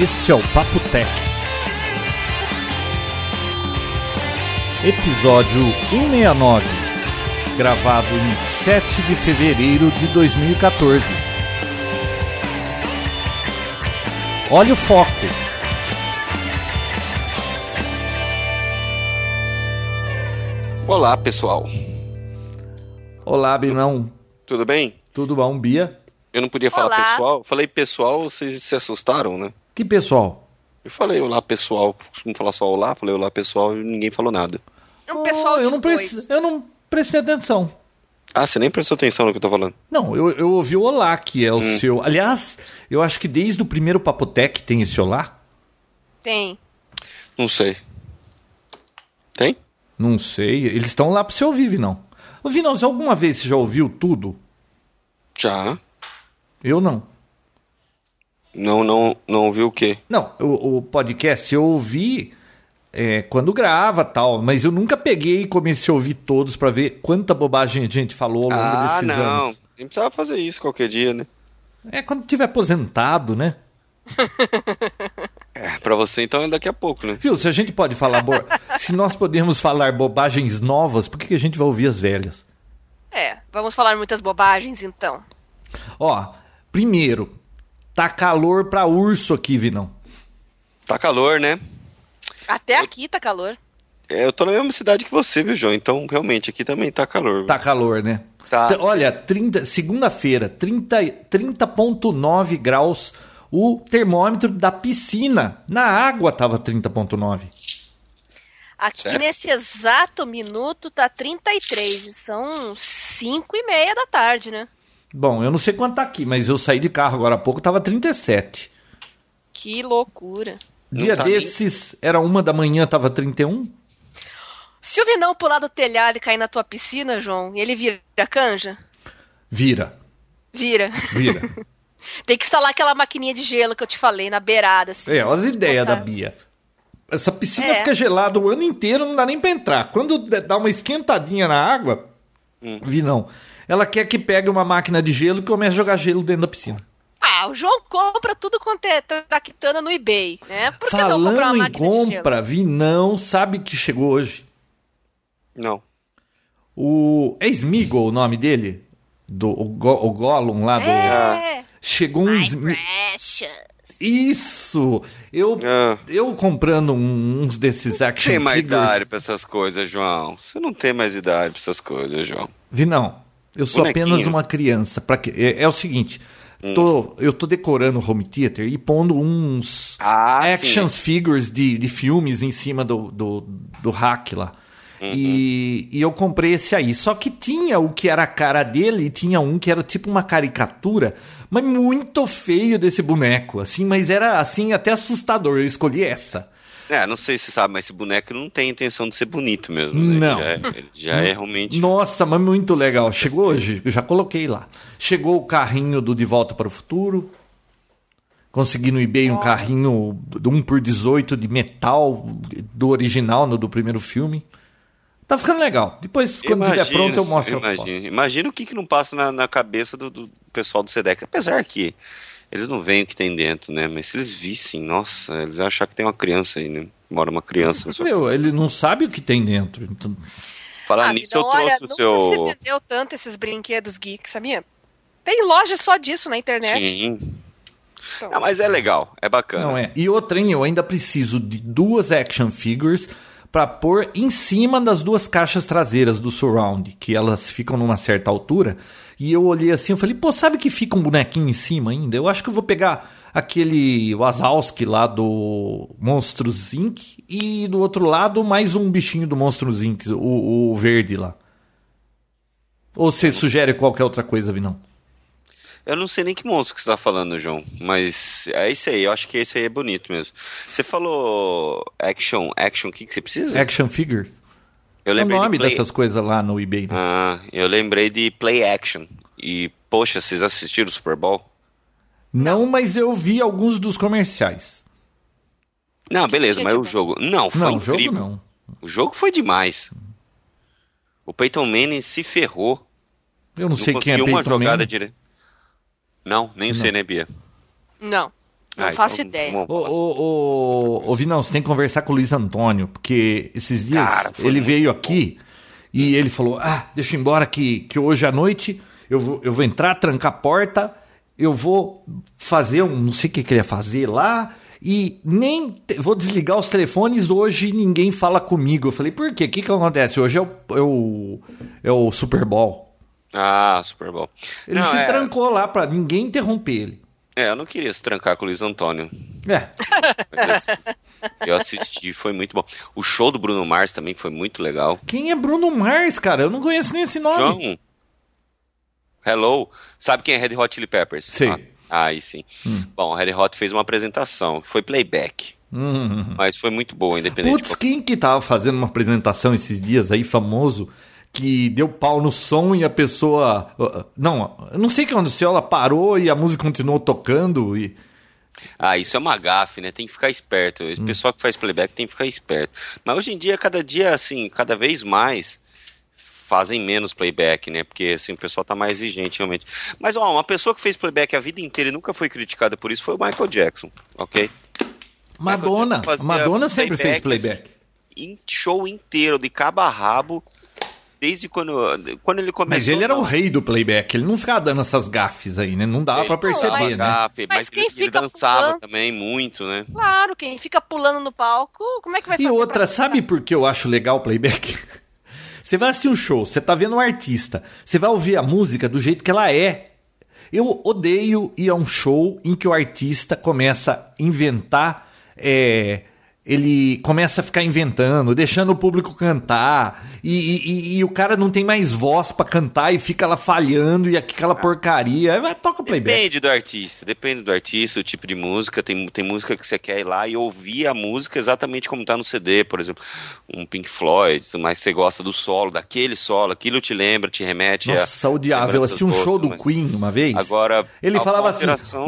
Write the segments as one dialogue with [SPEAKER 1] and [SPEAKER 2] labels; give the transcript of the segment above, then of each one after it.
[SPEAKER 1] Este é o Papo Tech. Episódio 169, gravado em 7 de fevereiro de 2014. Olha o foco.
[SPEAKER 2] Olá, pessoal.
[SPEAKER 1] Olá, Binão.
[SPEAKER 2] Tudo bem?
[SPEAKER 1] Tudo bom, Bia?
[SPEAKER 2] Eu não podia falar
[SPEAKER 3] Olá.
[SPEAKER 2] pessoal. Falei pessoal, vocês se assustaram, né?
[SPEAKER 1] Que pessoal?
[SPEAKER 2] Eu falei olá, pessoal. Costumo falar só olá, falei olá, pessoal, e ninguém falou nada.
[SPEAKER 3] Um pessoal
[SPEAKER 1] Oh,
[SPEAKER 3] de
[SPEAKER 1] eu não,
[SPEAKER 3] dois.
[SPEAKER 1] preste- eu não prestei atenção.
[SPEAKER 2] Ah, você nem prestou atenção no que eu tô falando.
[SPEAKER 1] Não, eu, eu ouvi o Olá, que é o
[SPEAKER 2] Hum.
[SPEAKER 1] seu. Aliás, eu acho que desde o primeiro Papotec tem esse Olá.
[SPEAKER 3] Tem.
[SPEAKER 2] Não sei. Tem?
[SPEAKER 1] Não sei. Eles estão lá pra você ouvir, Vinão. Ô, Vinão, você alguma vez você já ouviu tudo?
[SPEAKER 2] Já.
[SPEAKER 1] Eu não.
[SPEAKER 2] Não, não, não ouviu o quê?
[SPEAKER 1] Não, o, o podcast eu ouvi é, quando grava tal, mas eu nunca peguei e comecei a ouvir todos pra ver quanta bobagem a gente falou ao longo
[SPEAKER 2] Ah,
[SPEAKER 1] desses
[SPEAKER 2] não.
[SPEAKER 1] anos.
[SPEAKER 2] A gente precisava fazer isso qualquer dia, né?
[SPEAKER 1] É quando tiver aposentado, né?
[SPEAKER 2] É, pra você então é daqui a pouco, né?
[SPEAKER 1] Viu, se a gente pode falar. bo- se nós podemos falar bobagens novas, por que, que a gente vai ouvir as velhas?
[SPEAKER 3] É, vamos falar muitas bobagens então.
[SPEAKER 1] Ó, primeiro, tá calor pra urso aqui, Vinão.
[SPEAKER 2] Tá calor, né?
[SPEAKER 3] Até aqui tá calor.
[SPEAKER 2] É, eu tô na mesma cidade que você, viu, João? Então, realmente, aqui também tá calor.
[SPEAKER 1] Tá calor, né?
[SPEAKER 2] Tá.
[SPEAKER 1] Olha, 30 segunda-feira, 30 30.9 graus. O termômetro da piscina na água tava 30.9.
[SPEAKER 3] Aqui
[SPEAKER 2] Sério?
[SPEAKER 3] nesse exato minuto tá 33 e são 5 e meia da tarde, né?
[SPEAKER 1] Bom, eu não sei quanto tá aqui, mas eu saí de carro agora há pouco, tava 37.
[SPEAKER 3] Que loucura.
[SPEAKER 1] Dia
[SPEAKER 2] tá nem-
[SPEAKER 1] desses, era uma da manhã, tava 31.
[SPEAKER 3] Se o Vinão pular do telhado e cair na tua piscina, João, ele vira canja?
[SPEAKER 1] Vira,
[SPEAKER 3] Vira.
[SPEAKER 1] vira.
[SPEAKER 3] Tem que instalar aquela maquininha de gelo que eu te falei na beirada, assim.
[SPEAKER 1] É, olha as ideias da
[SPEAKER 3] Botar.
[SPEAKER 1] Bia. Essa piscina
[SPEAKER 3] É.
[SPEAKER 1] fica gelada o ano inteiro, não dá nem pra entrar. Quando dá uma esquentadinha na água,
[SPEAKER 2] Hum.
[SPEAKER 1] vi não. Ela quer que pegue uma máquina de gelo e comece a jogar gelo dentro da piscina.
[SPEAKER 3] Ah, o João compra tudo quanto é traquitana no eBay, né? Por que não comprar uma
[SPEAKER 1] Falando em
[SPEAKER 3] máquina de gelo?
[SPEAKER 1] compra, vi não, sabe que chegou hoje?
[SPEAKER 2] Não.
[SPEAKER 1] O. É Smeagol o nome dele? Do, o, Go, o Gollum lá do.
[SPEAKER 3] É.
[SPEAKER 1] Chegou um.
[SPEAKER 3] Precious.
[SPEAKER 1] Isso! Eu,
[SPEAKER 2] Ah.
[SPEAKER 1] eu comprando um- uns desses action
[SPEAKER 2] Tem mais
[SPEAKER 1] figures.
[SPEAKER 2] idade pra essas coisas, João. Você não tem mais idade pra essas coisas, João.
[SPEAKER 1] Vi não. Eu sou
[SPEAKER 2] Bonequinho.
[SPEAKER 1] apenas uma criança. Pra que, é, é o seguinte. Tô, eu tô decorando o home theater e pondo uns
[SPEAKER 2] Ah,
[SPEAKER 1] action figures de, de filmes em cima do, do, do hack lá. E, e eu comprei esse aí. Só que tinha o que era a cara dele e tinha um que era tipo uma caricatura, mas muito feio desse boneco, assim, mas era assim até assustador. Eu escolhi essa.
[SPEAKER 2] É, não sei se você sabe, mas esse boneco não tem intenção de ser bonito mesmo. né?
[SPEAKER 1] Não.
[SPEAKER 2] Ele já é, ele já é realmente.
[SPEAKER 1] Nossa, mas muito legal. Chegou hoje, eu já coloquei lá. Chegou o carrinho do De Volta para o Futuro. Consegui no eBay um carrinho de 1 por 18 de metal do original, no, do primeiro filme. Tá ficando legal. Depois, quando estiver pronto, eu mostro.
[SPEAKER 2] Imagina, imagina o que, que não passa na, na cabeça do, do pessoal do SEDEC. Apesar que eles não veem o que tem dentro, né? Mas se eles vissem, nossa, eles iam achar que tem uma criança aí, né? Mora uma criança. na sua-
[SPEAKER 1] Meu, ele não sabe o que tem dentro. Então,
[SPEAKER 2] Falar
[SPEAKER 3] Ah,
[SPEAKER 2] nisso, eu
[SPEAKER 3] olha,
[SPEAKER 2] trouxe o
[SPEAKER 3] nunca
[SPEAKER 2] seu.
[SPEAKER 3] se vendeu tanto esses brinquedos geek, sabia? Tem loja só disso na internet.
[SPEAKER 2] Sim.
[SPEAKER 3] Então,
[SPEAKER 2] Ah, mas é legal, é bacana.
[SPEAKER 1] não é. E outra, hein, eu ainda preciso de duas action figures pra pôr em cima das duas caixas traseiras do surround, que elas ficam numa certa altura. E eu olhei assim, eu falei, pô, sabe que fica um bonequinho em cima ainda? Eu acho que eu vou pegar aquele Wazowski lá do Monstros Inc. e do outro lado mais um bichinho do Monstros Inc., o, o verde lá. Ou você sugere qualquer outra coisa, Vinão?
[SPEAKER 2] Eu não sei nem que monstro que você tá falando, João. Mas é isso aí, eu acho que esse aí é bonito mesmo. Você falou action, action, o que, que você precisa?
[SPEAKER 1] Action figures?
[SPEAKER 2] Eu
[SPEAKER 1] É o
[SPEAKER 2] lembrei
[SPEAKER 1] nome
[SPEAKER 2] de play...
[SPEAKER 1] dessas coisas lá no eBay. né?
[SPEAKER 2] Ah, eu lembrei de play action. E, poxa, vocês assistiram o Super Bowl?
[SPEAKER 1] Não, mas eu vi alguns dos comerciais.
[SPEAKER 2] Não, beleza, mas o jogo. Não, foi
[SPEAKER 1] não,
[SPEAKER 2] incrível.
[SPEAKER 1] jogo não.
[SPEAKER 2] O jogo foi demais. O Peyton Manning se ferrou.
[SPEAKER 1] Eu não, sei quem é
[SPEAKER 2] uma
[SPEAKER 1] Peyton
[SPEAKER 2] jogada
[SPEAKER 1] Manning.
[SPEAKER 2] direita. Não, nem
[SPEAKER 1] Não.
[SPEAKER 2] sei, né, Bia?
[SPEAKER 3] Não. Não
[SPEAKER 2] Ah,
[SPEAKER 3] faço
[SPEAKER 2] então,
[SPEAKER 3] ideia.
[SPEAKER 1] Ô, ô, ô, ô, Vinão, você tem que conversar com o Luiz Antônio, porque esses dias
[SPEAKER 2] Cara,
[SPEAKER 1] ele veio aqui e ele falou: Ah, deixa eu ir embora que, que hoje à noite eu vou, eu vou entrar, trancar a porta, eu vou fazer um. Não sei o que, que ele ia fazer lá. E nem te- vou desligar os telefones hoje e ninguém fala comigo. Eu falei, por quê? O que, que acontece? Hoje é o, é o, é o Super Bowl.
[SPEAKER 2] Ah, Super Bowl.
[SPEAKER 1] Ele
[SPEAKER 2] Não,
[SPEAKER 1] se
[SPEAKER 2] é,
[SPEAKER 1] trancou lá pra ninguém interromper ele.
[SPEAKER 2] É, eu não queria se trancar com o Luiz Antônio.
[SPEAKER 1] É.
[SPEAKER 2] Mas, assim, eu assisti, foi muito bom. O show do Bruno Mars também foi muito legal.
[SPEAKER 1] Quem é Bruno Mars, cara? Eu não conheço nem esse nome.
[SPEAKER 2] João, hello. Sabe quem é Red Hot Chili Peppers?
[SPEAKER 1] Sei.
[SPEAKER 2] Ah, aí sim. Bom, Red Hot fez uma apresentação, foi playback.
[SPEAKER 1] Hum.
[SPEAKER 2] Mas foi muito boa, independente
[SPEAKER 1] Putz, quem que tava fazendo uma apresentação esses dias aí, famoso, que deu pau no som e a pessoa. Não, eu não sei o que aconteceu, ela parou e a música continuou tocando e.
[SPEAKER 2] Ah, isso é uma gafe, né? Tem que ficar esperto. Esse pessoal que faz playback tem que ficar esperto. Mas hoje em dia, cada dia, assim, cada vez mais fazem menos playback, né? Porque, assim, o pessoal tá mais exigente, realmente. Mas, ó, uma pessoa que fez playback a vida inteira e nunca foi criticada por isso foi o Michael Jackson, ok?
[SPEAKER 1] Madonna.
[SPEAKER 2] Jackson
[SPEAKER 1] Madonna sempre fez playback.
[SPEAKER 2] Em show inteiro, de cabo a rabo, desde quando, quando ele começou...
[SPEAKER 1] Mas ele era o
[SPEAKER 2] não,
[SPEAKER 1] rei do playback, ele não ficava dando essas gafes aí, né? Não dava
[SPEAKER 2] ele
[SPEAKER 1] pra perceber,
[SPEAKER 2] falava
[SPEAKER 1] né?
[SPEAKER 2] gafe,
[SPEAKER 3] Mas
[SPEAKER 2] Mas,
[SPEAKER 3] quem
[SPEAKER 2] ele, ele
[SPEAKER 3] fica
[SPEAKER 2] dançava
[SPEAKER 3] pulando?
[SPEAKER 2] também muito, né?
[SPEAKER 3] Claro, quem fica pulando no palco, como é que vai
[SPEAKER 1] E
[SPEAKER 3] fazer
[SPEAKER 1] outra,
[SPEAKER 3] pra-
[SPEAKER 1] sabe por que eu acho legal o playback? Você vai assistir um show, você tá vendo um artista, você vai ouvir a música do jeito que ela é. Eu odeio ir a um show em que o artista começa a inventar. é, ele começa a ficar inventando, deixando o público cantar, e, e- e- o cara não tem mais voz pra cantar e fica lá falhando e aquela porcaria. Aí vai, toca playback.
[SPEAKER 2] Depende do artista, depende do artista, o tipo de música. Tem, tem música que você quer ir lá e ouvir a música exatamente como tá no CD, por exemplo, um Pink Floyd, mas você gosta do solo, daquele solo, aquilo te lembra, te remete
[SPEAKER 1] Nossa,
[SPEAKER 2] a.
[SPEAKER 1] odiável. Assisti um show do
[SPEAKER 2] mas-
[SPEAKER 1] Queen uma vez.
[SPEAKER 2] Agora,
[SPEAKER 1] Ele falava assim,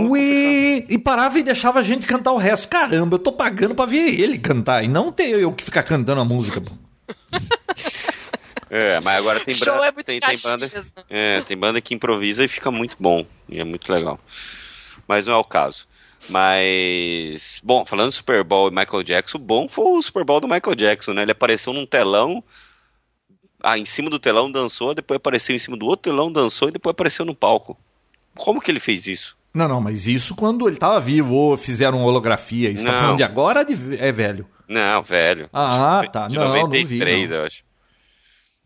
[SPEAKER 1] Ui! E parava e deixava a gente cantar o resto. Caramba, eu tô pagando pra ver ele cantar e não ter eu que ficar cantando a música.
[SPEAKER 2] É, mas agora tem, bra-
[SPEAKER 3] é
[SPEAKER 2] tem, tem banda.
[SPEAKER 3] né?
[SPEAKER 2] É, tem banda que improvisa e fica muito bom. E é muito legal. Mas não é o caso. Mas. Bom, falando do Super Bowl e Michael Jackson, o bom foi o Super Bowl do Michael Jackson, né? Ele apareceu num telão. Ah, em cima do telão dançou, depois apareceu em cima do outro telão, dançou e depois apareceu no palco. Como que ele fez isso?
[SPEAKER 1] Não, não, mas isso quando ele tava vivo ou fizeram holografia. Isso tá
[SPEAKER 2] Não.
[SPEAKER 1] falando de agora de é velho?
[SPEAKER 2] Não, velho.
[SPEAKER 1] Ah,
[SPEAKER 2] De-
[SPEAKER 1] tá.
[SPEAKER 2] De
[SPEAKER 1] Não, não vi,
[SPEAKER 2] 93,
[SPEAKER 1] não.
[SPEAKER 2] eu acho.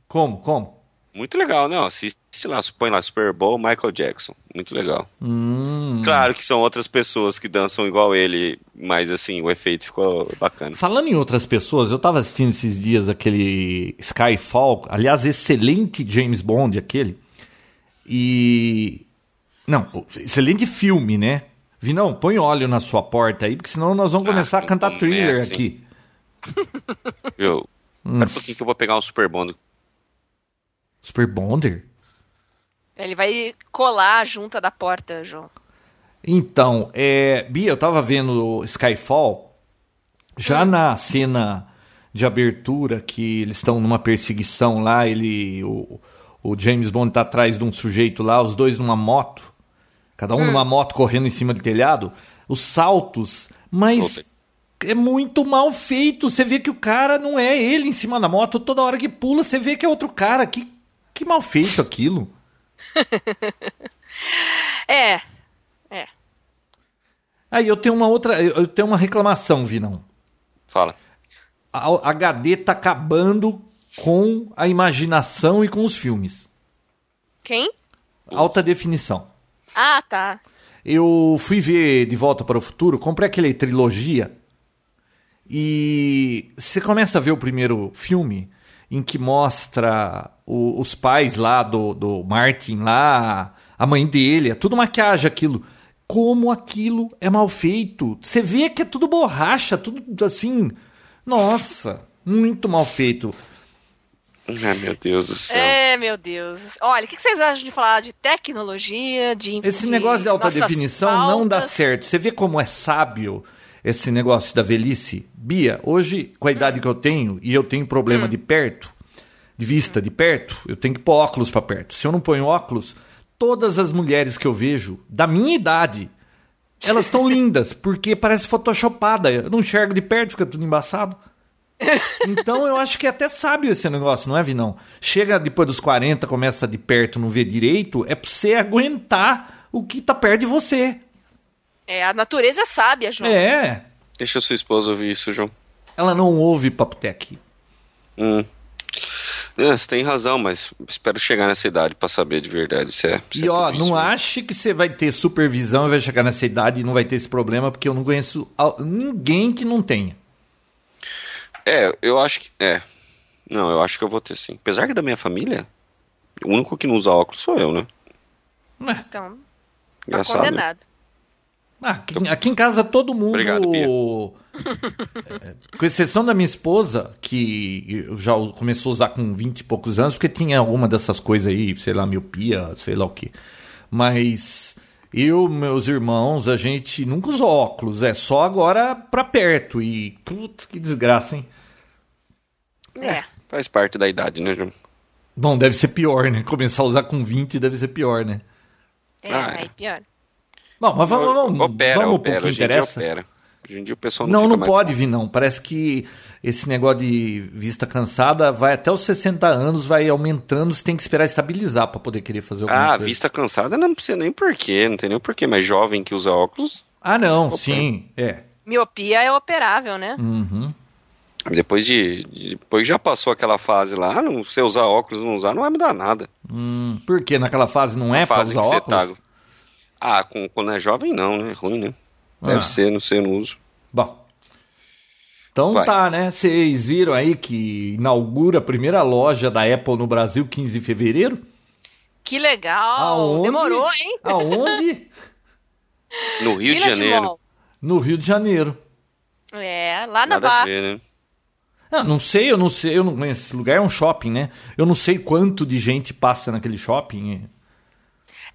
[SPEAKER 1] Como? Como?
[SPEAKER 2] Muito legal, não. Assiste lá, põe lá Super Bowl Michael Jackson. Muito legal.
[SPEAKER 1] Hum.
[SPEAKER 2] Claro que são outras pessoas que dançam igual ele, mas assim, o efeito ficou bacana.
[SPEAKER 1] Falando em outras pessoas, eu tava assistindo esses dias aquele Skyfall, aliás, excelente James Bond aquele. E. Não, excelente filme, né? Vinão, põe óleo na sua porta aí, porque senão nós vamos
[SPEAKER 2] Ah,
[SPEAKER 1] começar a
[SPEAKER 2] não
[SPEAKER 1] cantar thriller
[SPEAKER 2] comece.
[SPEAKER 1] aqui.
[SPEAKER 2] Viu?
[SPEAKER 1] Hum.
[SPEAKER 2] Espera um pouquinho que eu vou pegar um Super Bond.
[SPEAKER 1] Super Bonder?
[SPEAKER 3] Ele vai colar a junta da porta, João.
[SPEAKER 1] Então, é, Bia, eu tava vendo Skyfall, já
[SPEAKER 3] Hum.
[SPEAKER 1] na cena de abertura, que eles estão numa perseguição lá, ele. O, o James Bond tá atrás de um sujeito lá, os dois numa moto, cada um numa moto correndo em cima do telhado, os saltos, mas.
[SPEAKER 2] Opa.
[SPEAKER 1] É muito mal feito. Você vê que o cara não é ele em cima da moto. Toda hora que pula, você vê que é outro cara. Que, que mal feito aquilo.
[SPEAKER 3] É. É.
[SPEAKER 1] Aí eu tenho uma outra. Eu eu tenho uma reclamação, Vinão.
[SPEAKER 2] Fala.
[SPEAKER 1] a HD tá acabando com a imaginação e com os filmes.
[SPEAKER 3] Quem?
[SPEAKER 1] Alta definição.
[SPEAKER 3] Ah, tá.
[SPEAKER 1] Eu fui ver De Volta para o Futuro, comprei aquele trilogia e você começa a ver o primeiro filme em que mostra o- os pais lá do, do Martin lá, a mãe dele, é tudo maquiagem aquilo. Como aquilo é mal feito. Você vê que é tudo borracha, tudo assim. Nossa, muito mal feito.
[SPEAKER 2] Ai, meu Deus do céu.
[SPEAKER 3] É, meu Deus. Olha, o que vocês acham de falar de tecnologia, de.
[SPEAKER 1] Esse negócio de alta definição não dá
[SPEAKER 3] pautas?
[SPEAKER 1] certo. Você vê como é sábio esse negócio da velhice? Bia, hoje, com a idade que eu tenho, e eu tenho problema de perto, de vista de perto, eu tenho que pôr óculos pra perto. Se eu não ponho óculos, todas as mulheres que eu vejo, da minha idade, Elas estão lindas, porque parece photoshopada. Eu não enxergo de perto, fica tudo embaçado. Então eu acho que é até sábio esse negócio, não é, Vinão? Chega depois dos 40, começa de perto, não vê direito, é pra você aguentar o que tá perto de você.
[SPEAKER 3] É, a natureza é sábia, João.
[SPEAKER 1] É.
[SPEAKER 2] Deixa sua esposa ouvir isso, João.
[SPEAKER 1] Ela não ouve Papotec.
[SPEAKER 2] Hum. É, você tem razão, mas espero chegar nessa idade pra saber de verdade se é. se
[SPEAKER 1] E
[SPEAKER 2] é
[SPEAKER 1] ó, não
[SPEAKER 2] mesmo.
[SPEAKER 1] ache que você vai ter supervisão e vai chegar nessa idade e não vai ter esse problema, porque eu não conheço ninguém que não tenha.
[SPEAKER 2] É, eu acho que. É. Não, eu acho que eu vou ter sim. Apesar que da minha família, o único que não usa óculos sou eu, né?
[SPEAKER 1] É.
[SPEAKER 3] Então, tá
[SPEAKER 2] Engraçado. né?
[SPEAKER 3] condenado.
[SPEAKER 1] Ah, aqui, aqui em casa todo mundo.
[SPEAKER 2] Obrigado, Pia.
[SPEAKER 1] É, com exceção da minha esposa, que já começou a usar com 20 e poucos anos, porque tinha alguma dessas coisas aí, sei lá, miopia, sei lá o que. Mas eu, meus irmãos, a gente nunca usou óculos, é só agora pra perto. E, putz, que desgraça, hein?
[SPEAKER 3] É.
[SPEAKER 2] Faz parte da idade, né, João?
[SPEAKER 1] Bom, deve ser pior, né? Começar a usar com 20 deve ser pior, né?
[SPEAKER 3] É,
[SPEAKER 2] Ah, é.
[SPEAKER 3] aí pior.
[SPEAKER 1] Bom, mas vamos, vamos,
[SPEAKER 2] opera,
[SPEAKER 1] vamos
[SPEAKER 2] opera. dia
[SPEAKER 1] interessa.
[SPEAKER 2] opera. Hoje em dia o pessoal não
[SPEAKER 1] Não,
[SPEAKER 2] fica
[SPEAKER 1] não
[SPEAKER 2] mais-
[SPEAKER 1] pode vir, não. Parece que esse negócio de vista cansada vai até os 60 anos, vai aumentando, você tem que esperar estabilizar pra poder querer fazer alguma
[SPEAKER 2] Ah,
[SPEAKER 1] coisa.
[SPEAKER 2] vista cansada não precisa nem porquê, não tem nem porquê, mas jovem que usa óculos,
[SPEAKER 1] Ah, não, sim, é.
[SPEAKER 3] Miopia é operável, né?
[SPEAKER 1] Uhum.
[SPEAKER 2] Depois de, de- depois que já passou aquela fase lá, não, você usar óculos não usar, não vai mudar nada.
[SPEAKER 1] Hum, porque naquela fase não é
[SPEAKER 2] A
[SPEAKER 1] pra
[SPEAKER 2] fase
[SPEAKER 1] usar
[SPEAKER 2] que
[SPEAKER 1] óculos?
[SPEAKER 2] tá. Ah, com, quando é jovem não, né? Ruim, né? Deve
[SPEAKER 1] Ah.
[SPEAKER 2] ser, não sei, não uso.
[SPEAKER 1] Bom. Então
[SPEAKER 2] Vai.
[SPEAKER 1] tá, né? Vocês viram aí que inaugura a primeira loja da Apple no Brasil 15 de fevereiro?
[SPEAKER 3] Que legal.
[SPEAKER 1] Aonde?
[SPEAKER 3] Demorou, hein?
[SPEAKER 1] Aonde?
[SPEAKER 2] No Rio de
[SPEAKER 3] Vila
[SPEAKER 2] Janeiro.
[SPEAKER 3] Mall.
[SPEAKER 1] no Rio de Janeiro.
[SPEAKER 3] É, lá na
[SPEAKER 2] Nada a
[SPEAKER 3] Barra.
[SPEAKER 2] ver, né?
[SPEAKER 1] Ah, não sei, eu não sei, eu não conheço esse lugar, é um shopping, né? Eu não sei quanto de gente passa naquele shopping.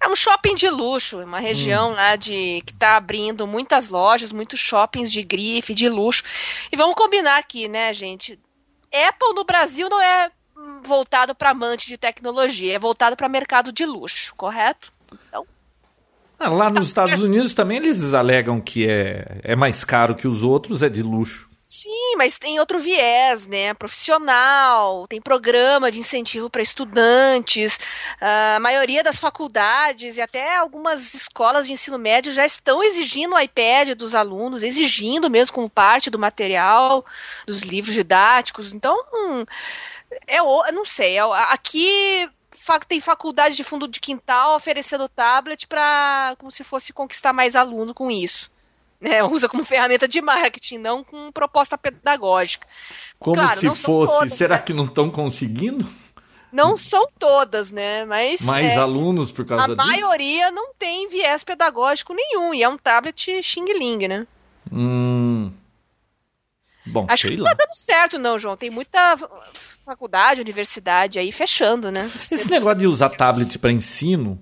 [SPEAKER 3] É um shopping de luxo, uma região
[SPEAKER 1] Hum.
[SPEAKER 3] lá de que tá abrindo muitas lojas, muitos shoppings de grife, de luxo. E vamos combinar aqui, né, gente? Apple no Brasil não é voltado para amante de tecnologia, é voltado para mercado de luxo, correto? Então,
[SPEAKER 1] Ah, lá nos Estados Unidos também eles alegam que é, é mais caro que os outros, é de luxo.
[SPEAKER 3] Sim, mas tem outro viés, né? Profissional, tem programa de incentivo para estudantes. A maioria das faculdades e até algumas escolas de ensino médio já estão exigindo o iPad dos alunos, exigindo mesmo como parte do material, dos livros didáticos. Então, hum, é eu não sei. é aqui tem faculdade de fundo de quintal oferecendo tablet para como se fosse conquistar mais aluno com isso. Né? usa como ferramenta de marketing, não com proposta pedagógica.
[SPEAKER 1] Como
[SPEAKER 3] Claro,
[SPEAKER 1] se fosse.
[SPEAKER 3] todas,
[SPEAKER 1] será
[SPEAKER 3] né?
[SPEAKER 1] que não estão conseguindo
[SPEAKER 3] Não são todas, né? Mas
[SPEAKER 1] mais
[SPEAKER 3] é,
[SPEAKER 1] alunos por
[SPEAKER 3] a
[SPEAKER 1] causa disso?
[SPEAKER 3] maioria não tem viés pedagógico nenhum. E é um tablet Xing Ling, né?
[SPEAKER 1] Hum. Bom,
[SPEAKER 3] Acho
[SPEAKER 1] sei
[SPEAKER 3] que não
[SPEAKER 1] lá.
[SPEAKER 3] tá dando certo, não, João. Tem muita faculdade, universidade aí fechando, né?
[SPEAKER 1] Esse negócio de usar tablet para ensino,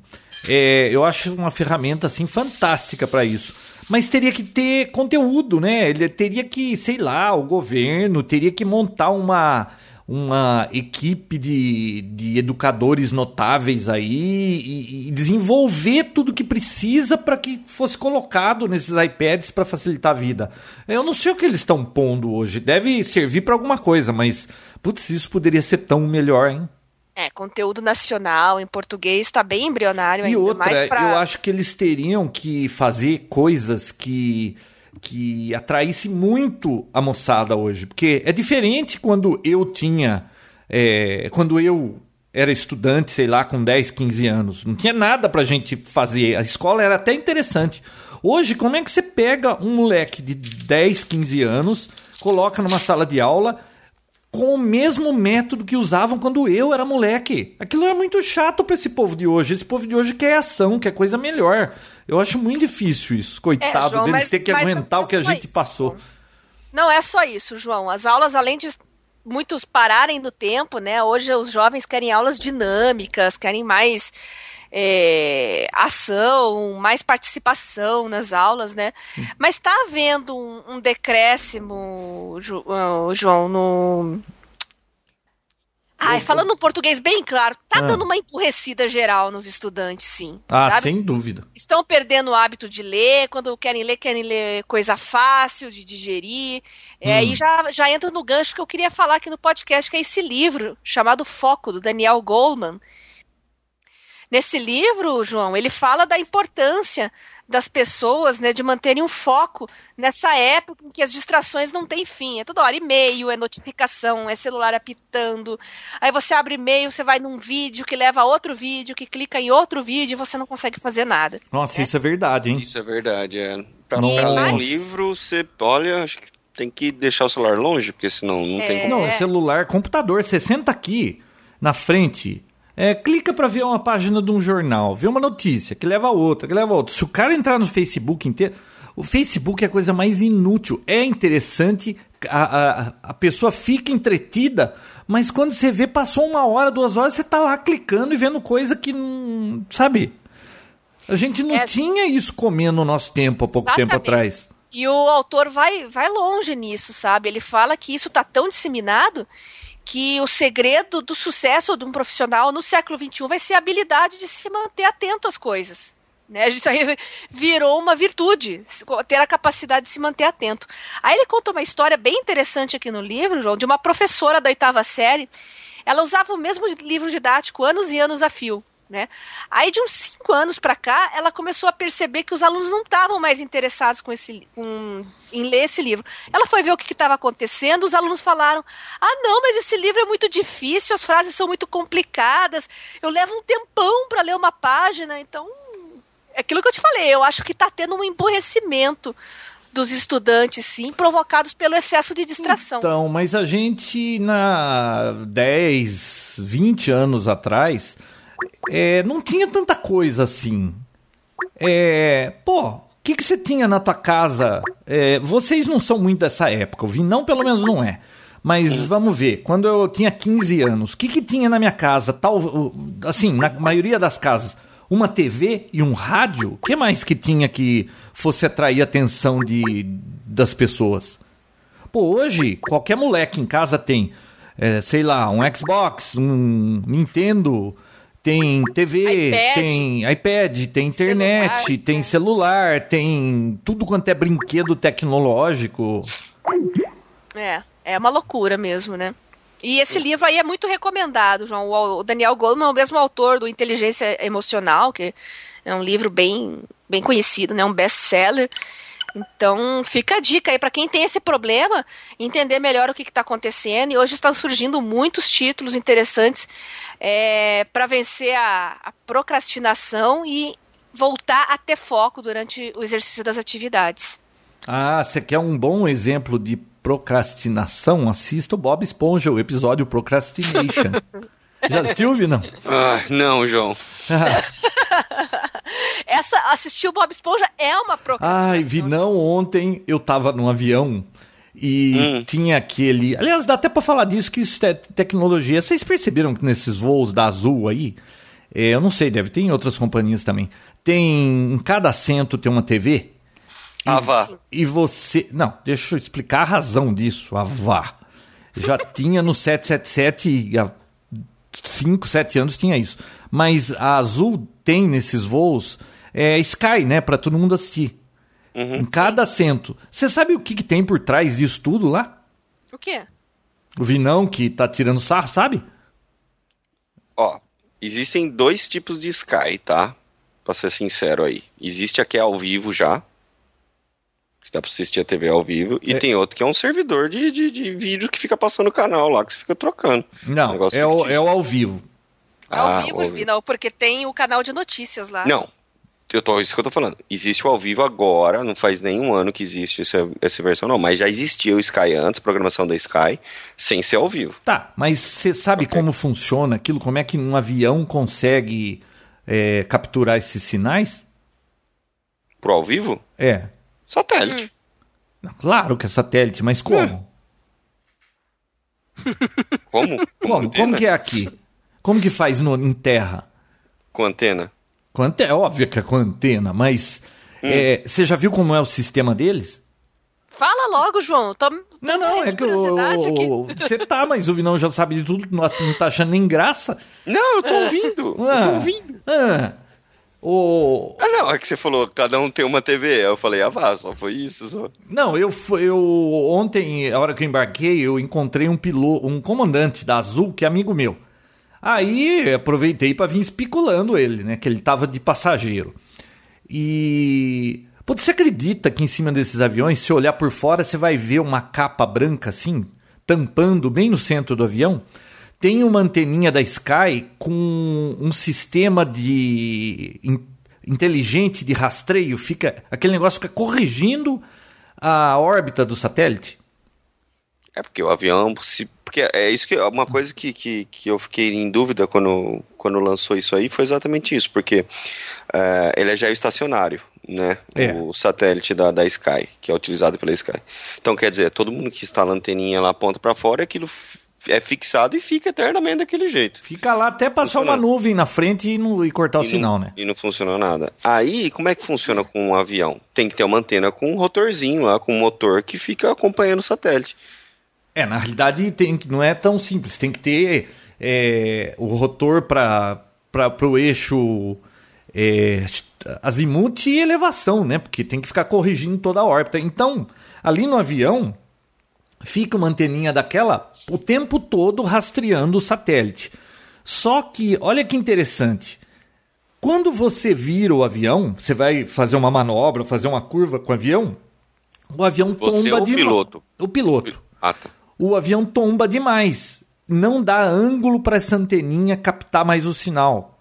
[SPEAKER 1] é, eu acho uma ferramenta assim fantástica para isso. Mas teria que ter conteúdo, né? Ele teria que, sei lá, o governo teria que montar uma, uma equipe de, de educadores notáveis aí e, e desenvolver tudo que precisa para que fosse colocado nesses iPads para facilitar a vida. Eu não sei o que eles estão pondo hoje. Deve servir para alguma coisa, mas putz, isso poderia ser tão melhor, hein?
[SPEAKER 3] É, conteúdo nacional em português está bem embrionário
[SPEAKER 1] E
[SPEAKER 3] ainda.
[SPEAKER 1] outra,
[SPEAKER 3] mais pra...
[SPEAKER 1] eu acho que eles teriam que fazer coisas que que atraísse muito a moçada hoje, porque é diferente quando eu tinha, é, quando eu era estudante, sei lá, com 10, 15 anos, não tinha nada pra gente fazer, a escola era até interessante. Hoje, como é que você pega um moleque de 10, 15 anos, coloca numa sala de aula com o mesmo método que usavam quando eu era moleque. Aquilo é muito chato pra esse povo de hoje. Esse povo de hoje quer ação, quer coisa melhor. Eu acho muito difícil isso. Coitado
[SPEAKER 3] É, João,
[SPEAKER 1] deles
[SPEAKER 3] mas-
[SPEAKER 1] ter que aguentar o que a gente
[SPEAKER 3] isso,
[SPEAKER 1] passou.
[SPEAKER 3] Não é só isso, João. As aulas, além de muitos pararem no tempo, né? Hoje os jovens querem aulas dinâmicas, querem mais é, ação, mais participação nas aulas, né? Mas está havendo um, um decréscimo, Ju- ah, João, no Ai, falando um português bem claro, tá
[SPEAKER 1] Ah.
[SPEAKER 3] dando uma empurrecida geral nos estudantes, sim.
[SPEAKER 1] Ah,
[SPEAKER 3] sabe?
[SPEAKER 1] sem dúvida.
[SPEAKER 3] Estão perdendo o hábito de ler, quando querem ler, querem ler coisa fácil de digerir. É,
[SPEAKER 1] Hum.
[SPEAKER 3] E já, já entro no gancho que eu queria falar aqui no podcast, que é esse livro chamado Foco, do Daniel Goleman. Nesse livro, João, ele fala da importância das pessoas, né, de manterem um foco nessa época em que as distrações não têm fim. É toda hora e-mail, é notificação, é celular apitando. Aí você abre e-mail, você vai num vídeo que leva a outro vídeo, que clica em outro vídeo e você não consegue fazer nada.
[SPEAKER 1] Nossa, isso é verdade, hein?
[SPEAKER 2] Isso é verdade, é. Pra, ler um livro, você, olha, acho que tem que deixar o celular longe, porque senão não tem
[SPEAKER 3] É.
[SPEAKER 2] como.
[SPEAKER 1] Não, celular, computador, você senta aqui na frente, é, clica pra ver uma página de um jornal, vê uma notícia, que leva a outra, que leva a outra. Se o cara entrar no Facebook inteiro, o Facebook é a coisa mais inútil. É interessante, a, a, a pessoa fica entretida, mas quando você vê, passou uma hora, duas horas, você tá lá clicando e vendo coisa que não. Sabe? A gente não
[SPEAKER 3] É.
[SPEAKER 1] tinha isso comendo no nosso tempo há pouco tempo
[SPEAKER 3] Exatamente.
[SPEAKER 1] atrás.
[SPEAKER 3] E o autor vai, vai longe nisso, sabe? Ele fala que isso está tão disseminado que o segredo do sucesso de um profissional no século XXI vai ser a habilidade de se manter atento às coisas. Né? Isso aí virou uma virtude, ter a capacidade de se manter atento. Aí ele conta uma história bem interessante aqui no livro, João, de uma professora da oitava série. Ela usava o mesmo livro didático anos e anos a fio. Né? Aí de uns cinco anos para cá, ela começou a perceber que os alunos não estavam mais interessados com esse, com, em ler esse livro. Ela foi ver o que estava acontecendo, os alunos falaram: Ah, não, mas esse livro é muito difícil, as frases são muito complicadas, eu levo um tempão para ler uma página, então é aquilo que eu te falei, eu acho que está tendo um emborrecimento dos estudantes, sim, provocados pelo excesso de distração.
[SPEAKER 1] Então, mas a gente, na 10, 20 anos atrás, é, não tinha tanta coisa assim. É, pô, o que, que você tinha na tua casa? É, vocês não são muito dessa época, o Vinão pelo menos não é. Mas vamos ver, quando eu tinha 15 anos, o que, que tinha na minha casa? Tal, assim, na maioria das casas, uma TV e um rádio? O que mais que tinha que fosse atrair a atenção de, das pessoas? Pô, hoje, qualquer moleque em casa tem, é, sei lá, um Xbox, um Nintendo, tem TV,
[SPEAKER 3] iPad.
[SPEAKER 1] tem iPad, tem internet,
[SPEAKER 3] Celular,
[SPEAKER 1] tem
[SPEAKER 3] é.
[SPEAKER 1] celular, tem tudo quanto é brinquedo tecnológico.
[SPEAKER 3] É, é uma loucura mesmo, né? E esse livro aí é muito recomendado, João. O o Daniel Goleman é o mesmo autor do Inteligência Emocional, que é um livro bem, bem conhecido, né? Um best-seller. Então, fica a dica aí para quem tem esse problema, entender melhor o que está acontecendo. E hoje estão surgindo muitos títulos interessantes para vencer a, a procrastinação e voltar a ter foco durante o exercício das atividades.
[SPEAKER 1] Ah, você quer um bom exemplo de procrastinação? Assista o Bob Esponja, o episódio Procrastination. Já assistiu, Vinão?
[SPEAKER 2] Ah, não, João.
[SPEAKER 3] Essa, assistir o Bob Esponja é uma procrastinação.
[SPEAKER 1] Ai, Vinão, ontem eu tava num avião e
[SPEAKER 2] Hum.
[SPEAKER 1] tinha aquele. Aliás, dá até pra falar disso, que isso é tecnologia. Vocês perceberam que nesses voos da Azul aí, é, eu não sei, deve ter em outras companhias também, tem. Em cada assento tem uma TV?
[SPEAKER 2] Ah, vá.
[SPEAKER 1] E você. Não, deixa eu explicar a razão disso, a vá. Já tinha no 777 há 5, 7 anos tinha isso. Mas a Azul tem nesses voos é, Sky, né? Pra todo mundo assistir. em cada assento. Você sabe o que, que tem por trás disso tudo lá?
[SPEAKER 3] O quê?
[SPEAKER 1] O Vinão que tá tirando sarro, sabe?
[SPEAKER 2] Ó, existem dois tipos de Sky, tá? Pra ser sincero aí. Existe a que é ao vivo já. Que dá pra assistir a TV ao vivo. E
[SPEAKER 1] É.
[SPEAKER 2] tem outro que é um servidor de, de, de vídeo que fica passando o canal lá, que você fica trocando.
[SPEAKER 1] Não, é o, é o ao vivo.
[SPEAKER 2] Ah,
[SPEAKER 3] ao vivo,
[SPEAKER 2] ao vivo.
[SPEAKER 3] vi, não, porque tem o canal de notícias lá.
[SPEAKER 2] Não. Eu tô, isso que eu tô falando. Existe o ao vivo agora, não faz nenhum ano que existe essa, essa versão, não. Mas já existia o Sky antes, programação da Sky, sem ser ao vivo.
[SPEAKER 1] Tá, mas você sabe como funciona aquilo? Como é que um avião consegue é, capturar esses sinais?
[SPEAKER 2] Pro ao vivo?
[SPEAKER 1] É.
[SPEAKER 2] Satélite.
[SPEAKER 1] Não, Claro que é satélite, mas como?
[SPEAKER 2] Como?
[SPEAKER 1] Como? Como que é aqui? Como que faz no, em terra?
[SPEAKER 2] Com antena?
[SPEAKER 1] Com antena, é óbvio que é com antena, mas é, você já viu como é o sistema deles?
[SPEAKER 3] Fala logo, João. Tô, tô
[SPEAKER 1] não, não, é que você tá, mas o Vinão já sabe de tudo, não, não tá achando nem graça.
[SPEAKER 2] Não, eu tô ah. ouvindo. Ah, eu tô ouvindo.
[SPEAKER 1] Ah. O...
[SPEAKER 2] Ah, não, é que você falou, cada um tem uma TV. Eu falei, ah, vá, só foi isso. Só.
[SPEAKER 1] Não, eu, eu ontem, a hora que eu embarquei, eu encontrei um piloto, um comandante da Azul, que é amigo meu. Aí aproveitei para vir especulando ele, né? Que ele tava de passageiro. E. Pô, você acredita que em cima desses aviões, se olhar por fora, você vai ver uma capa branca assim, tampando bem no centro do avião? Tem uma anteninha da Sky com um sistema de in, inteligente de rastreio, fica aquele negócio fica corrigindo a órbita do satélite.
[SPEAKER 2] É porque o avião, se, porque é isso que uma coisa que, que, que eu fiquei em dúvida quando, quando lançou isso aí foi exatamente isso, porque uh, ele é já estacionário, né? É. O satélite da, da Sky, que é utilizado pela Sky. Então quer dizer, todo mundo que instala a anteninha lá aponta para fora, aquilo é fixado e fica eternamente daquele jeito.
[SPEAKER 1] Fica lá até passar uma nuvem na frente e, não, e cortar e o não, sinal, né?
[SPEAKER 2] E não funcionou nada. Aí, como é que funciona com um avião? Tem que ter uma antena com um rotorzinho lá, com um motor que fica acompanhando o satélite.
[SPEAKER 1] É, na realidade tem, não é tão simples. Tem que ter é, o rotor para o eixo é, azimuth e elevação, né? Porque tem que ficar corrigindo toda a órbita. Então, ali no avião, fica uma anteninha daquela o tempo todo rastreando o satélite. Só que, olha que interessante. Quando você vira o avião, você vai fazer uma manobra, fazer uma curva com o avião, o avião você tomba
[SPEAKER 2] demais. O piloto.
[SPEAKER 1] O piloto.
[SPEAKER 2] Ah, tá.
[SPEAKER 1] O avião tomba demais. Não dá ângulo para essa anteninha captar mais o sinal.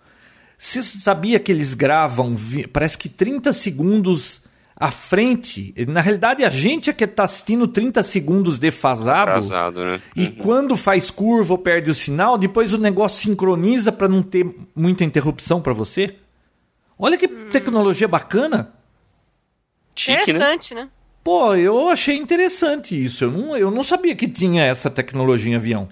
[SPEAKER 1] Você sabia que eles gravam, parece que 30 segundos à frente. Na realidade, a gente é que está assistindo 30 segundos defasado.
[SPEAKER 2] Atrasado, né?
[SPEAKER 1] E uhum. quando faz curva ou perde o sinal, depois o negócio sincroniza para não ter muita interrupção para você. Olha que hum. tecnologia bacana.
[SPEAKER 3] Chique, né? Interessante, né? né?
[SPEAKER 1] Pô, eu achei interessante isso. Eu não, eu não sabia que tinha essa tecnologia em avião.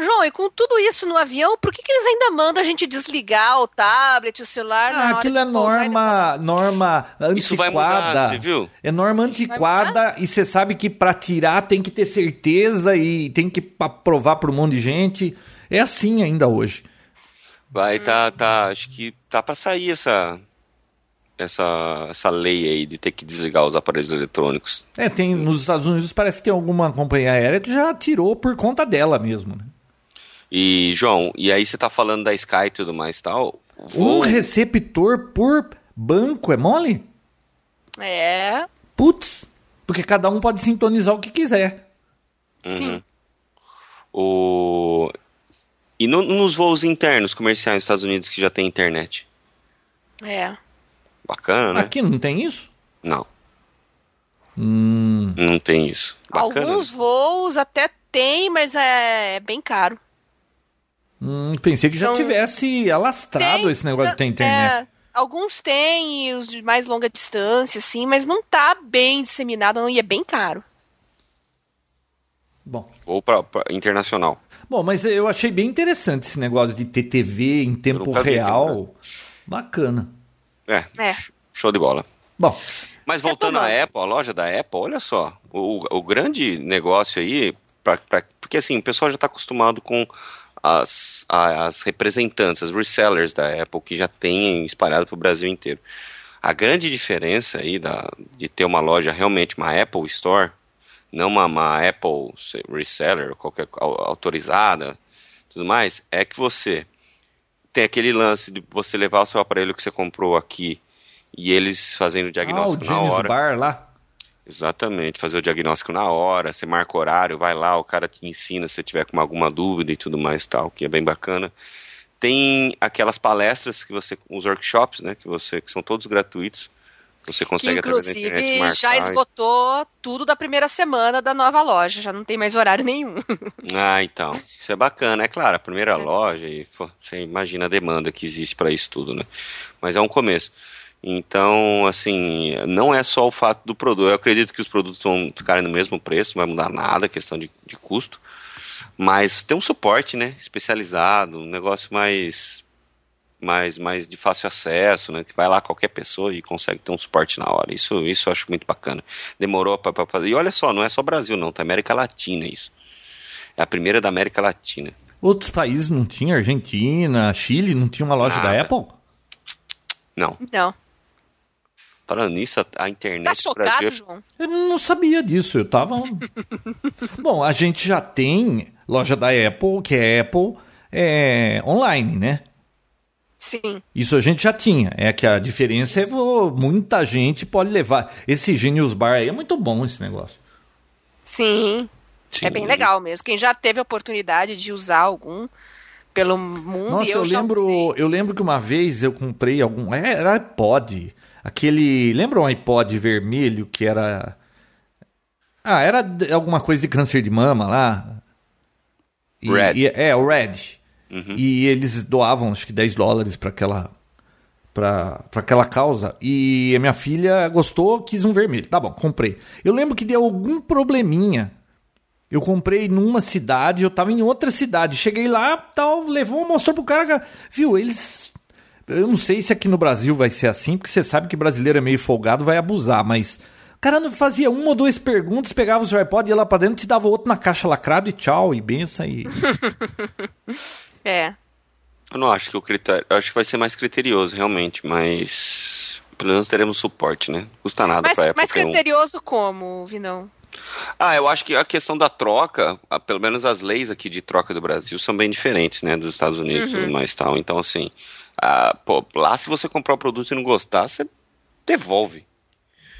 [SPEAKER 3] João, e com tudo isso no avião, por que, que eles ainda mandam a gente desligar o tablet, o celular?
[SPEAKER 1] Ah, aquilo é norma, norma antiquada. Isso vai mudar, você viu? É norma antiquada e você sabe que para tirar tem que ter certeza e tem que provar para um monte de gente. É assim ainda hoje.
[SPEAKER 2] Vai, tá, tá, acho que tá para sair essa essa, essa lei aí de ter que desligar os aparelhos eletrônicos.
[SPEAKER 1] É, tem nos Estados Unidos parece que tem alguma companhia aérea que já tirou por conta dela mesmo, né?
[SPEAKER 2] E, João, e aí você tá falando da Sky e tudo mais e tal.
[SPEAKER 1] Vou... Um receptor por banco, é mole?
[SPEAKER 3] É.
[SPEAKER 1] Putz, porque cada um pode sintonizar o que quiser.
[SPEAKER 2] Uhum. Sim. O... E no, nos voos internos comerciais nos Estados Unidos que já tem internet?
[SPEAKER 3] É.
[SPEAKER 2] Bacana, né?
[SPEAKER 1] Aqui não tem isso?
[SPEAKER 2] Não.
[SPEAKER 1] Hum.
[SPEAKER 2] Não tem isso.
[SPEAKER 3] Bacana. Alguns voos até tem, mas é, é bem caro.
[SPEAKER 1] Hum, pensei que São... já tivesse alastrado tem, esse negócio de ter internet.
[SPEAKER 3] É, alguns têm, os de mais longa distância, sim, mas não tá bem disseminado e é bem caro.
[SPEAKER 1] Bom.
[SPEAKER 2] Ou para internacional.
[SPEAKER 1] Bom, mas eu achei bem interessante esse negócio de ter TV em tempo real. Bacana.
[SPEAKER 2] É, é, show de bola.
[SPEAKER 1] Bom.
[SPEAKER 2] Mas voltando à Apple, a loja da Apple, olha só, o, o grande negócio aí, pra, pra, porque assim, o pessoal já está acostumado com as, as representantes, as resellers da Apple que já tem espalhado para o Brasil inteiro. A grande diferença aí da, de ter uma loja realmente uma Apple Store, não uma, uma Apple reseller, qualquer autorizada, tudo mais, é que você tem aquele lance de você levar o seu aparelho que você comprou aqui e eles fazendo o diagnóstico ah, o na hora.
[SPEAKER 1] Bar lá.
[SPEAKER 2] Exatamente, fazer o diagnóstico na hora, você marca horário, vai lá, o cara te ensina se você tiver com alguma dúvida e tudo mais tal, que é bem bacana. Tem aquelas palestras que você, os workshops, né, que você, que são todos gratuitos. Você consegue que, através da internet marcar.
[SPEAKER 3] já esgotou tudo da primeira semana da nova loja, já não tem mais horário nenhum.
[SPEAKER 2] ah, então. Isso é bacana, é claro, a primeira é. loja e pô, você imagina a demanda que existe para isso tudo, né? Mas é um começo. Então, assim, não é só o fato do produto. Eu acredito que os produtos vão ficarem no mesmo preço, não vai mudar nada, questão de, de custo. Mas tem um suporte, né? Especializado, um negócio mais mais, mais de fácil acesso, né? Que vai lá qualquer pessoa e consegue ter um suporte na hora. Isso, isso eu acho muito bacana. Demorou para fazer. E olha só, não é só Brasil, não, tá América Latina isso. É a primeira da América Latina.
[SPEAKER 1] Outros países não tinha, Argentina, Chile, não tinha uma loja Nada. da Apple?
[SPEAKER 2] Não.
[SPEAKER 3] Não.
[SPEAKER 2] Falando nisso, a internet tá
[SPEAKER 3] chocado, Brasil... João?
[SPEAKER 1] Eu não sabia disso, eu tava... Bom, a gente já tem loja da Apple, que é Apple é, online, né?
[SPEAKER 3] Sim.
[SPEAKER 1] Isso a gente já tinha. É que a diferença Isso. é muita gente pode levar. Esse Genius Bar aí é muito bom esse negócio.
[SPEAKER 3] Sim. Sim. É bem legal mesmo. Quem já teve a oportunidade de usar algum pelo mundo.
[SPEAKER 1] Nossa, eu, eu lembro, eu lembro que uma vez eu comprei algum, é, era iPod, aquele, lembra um iPod vermelho que era Ah, era alguma coisa de câncer de mama lá?
[SPEAKER 2] E, Red.
[SPEAKER 1] E, é, o Red. Uhum. E eles doavam acho que 10 dólares para aquela para aquela causa. E a minha filha gostou, quis um vermelho. Tá bom, comprei. Eu lembro que deu algum probleminha. Eu comprei numa cidade, eu tava em outra cidade. Cheguei lá, tal, levou, mostrou pro cara. Viu, eles. Eu não sei se aqui no Brasil vai ser assim, porque você sabe que brasileiro é meio folgado, vai abusar, mas. O cara fazia uma ou duas perguntas, pegava o seu iPod, ia lá pra dentro, te dava outro na caixa lacrado e tchau, e benção e.
[SPEAKER 3] É.
[SPEAKER 2] Eu não acho que o critério. Eu acho que vai ser mais criterioso, realmente, mas. Pelo menos teremos suporte, né? Custa nada mas, pra época.
[SPEAKER 3] Mais criterioso um. como, Vinão?
[SPEAKER 2] Ah, eu acho que a questão da troca, pelo menos as leis aqui de troca do Brasil são bem diferentes, né? Dos Estados Unidos uhum. e mais tal. Então, assim, ah, pô, lá se você comprar o produto e não gostar, você devolve.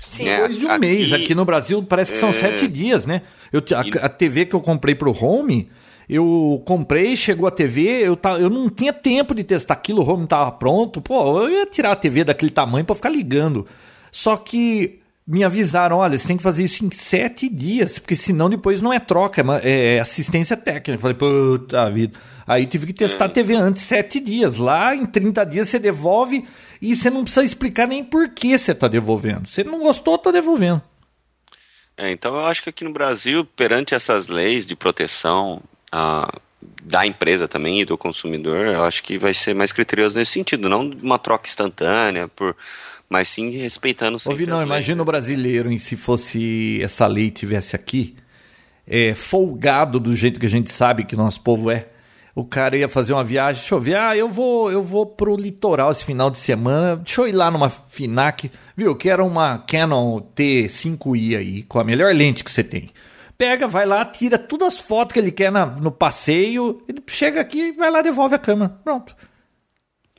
[SPEAKER 1] Sim. Né? Depois de um aqui, mês. Aqui no Brasil parece que são é... sete dias, né? Eu, a, a TV que eu comprei pro home eu comprei, chegou a TV, eu, tá, eu não tinha tempo de testar aquilo, o home estava pronto. Pô, eu ia tirar a TV daquele tamanho para ficar ligando. Só que me avisaram, olha, você tem que fazer isso em sete dias, porque senão depois não é troca, é, é assistência técnica. Eu falei, puta vida. Aí tive que testar a TV antes, sete dias. Lá em 30 dias você devolve e você não precisa explicar nem por que você está devolvendo. Se não gostou, está devolvendo.
[SPEAKER 2] É, então eu acho que aqui no Brasil, perante essas leis de proteção da empresa também e do consumidor, eu acho que vai ser mais criterioso nesse sentido, não uma troca instantânea, por, mas sim respeitando
[SPEAKER 1] Ouvi, não, imagina o brasileiro em se fosse essa lei tivesse aqui, é, folgado do jeito que a gente sabe que nosso povo é. O cara ia fazer uma viagem, deixa eu ver, ah, eu vou, eu vou pro litoral esse final de semana, deixa eu ir lá numa Finac, viu, eu quero uma Canon T5i aí, com a melhor lente que você tem pega, vai lá, tira todas as fotos que ele quer na, no passeio, ele chega aqui, vai lá, devolve a câmera. Pronto.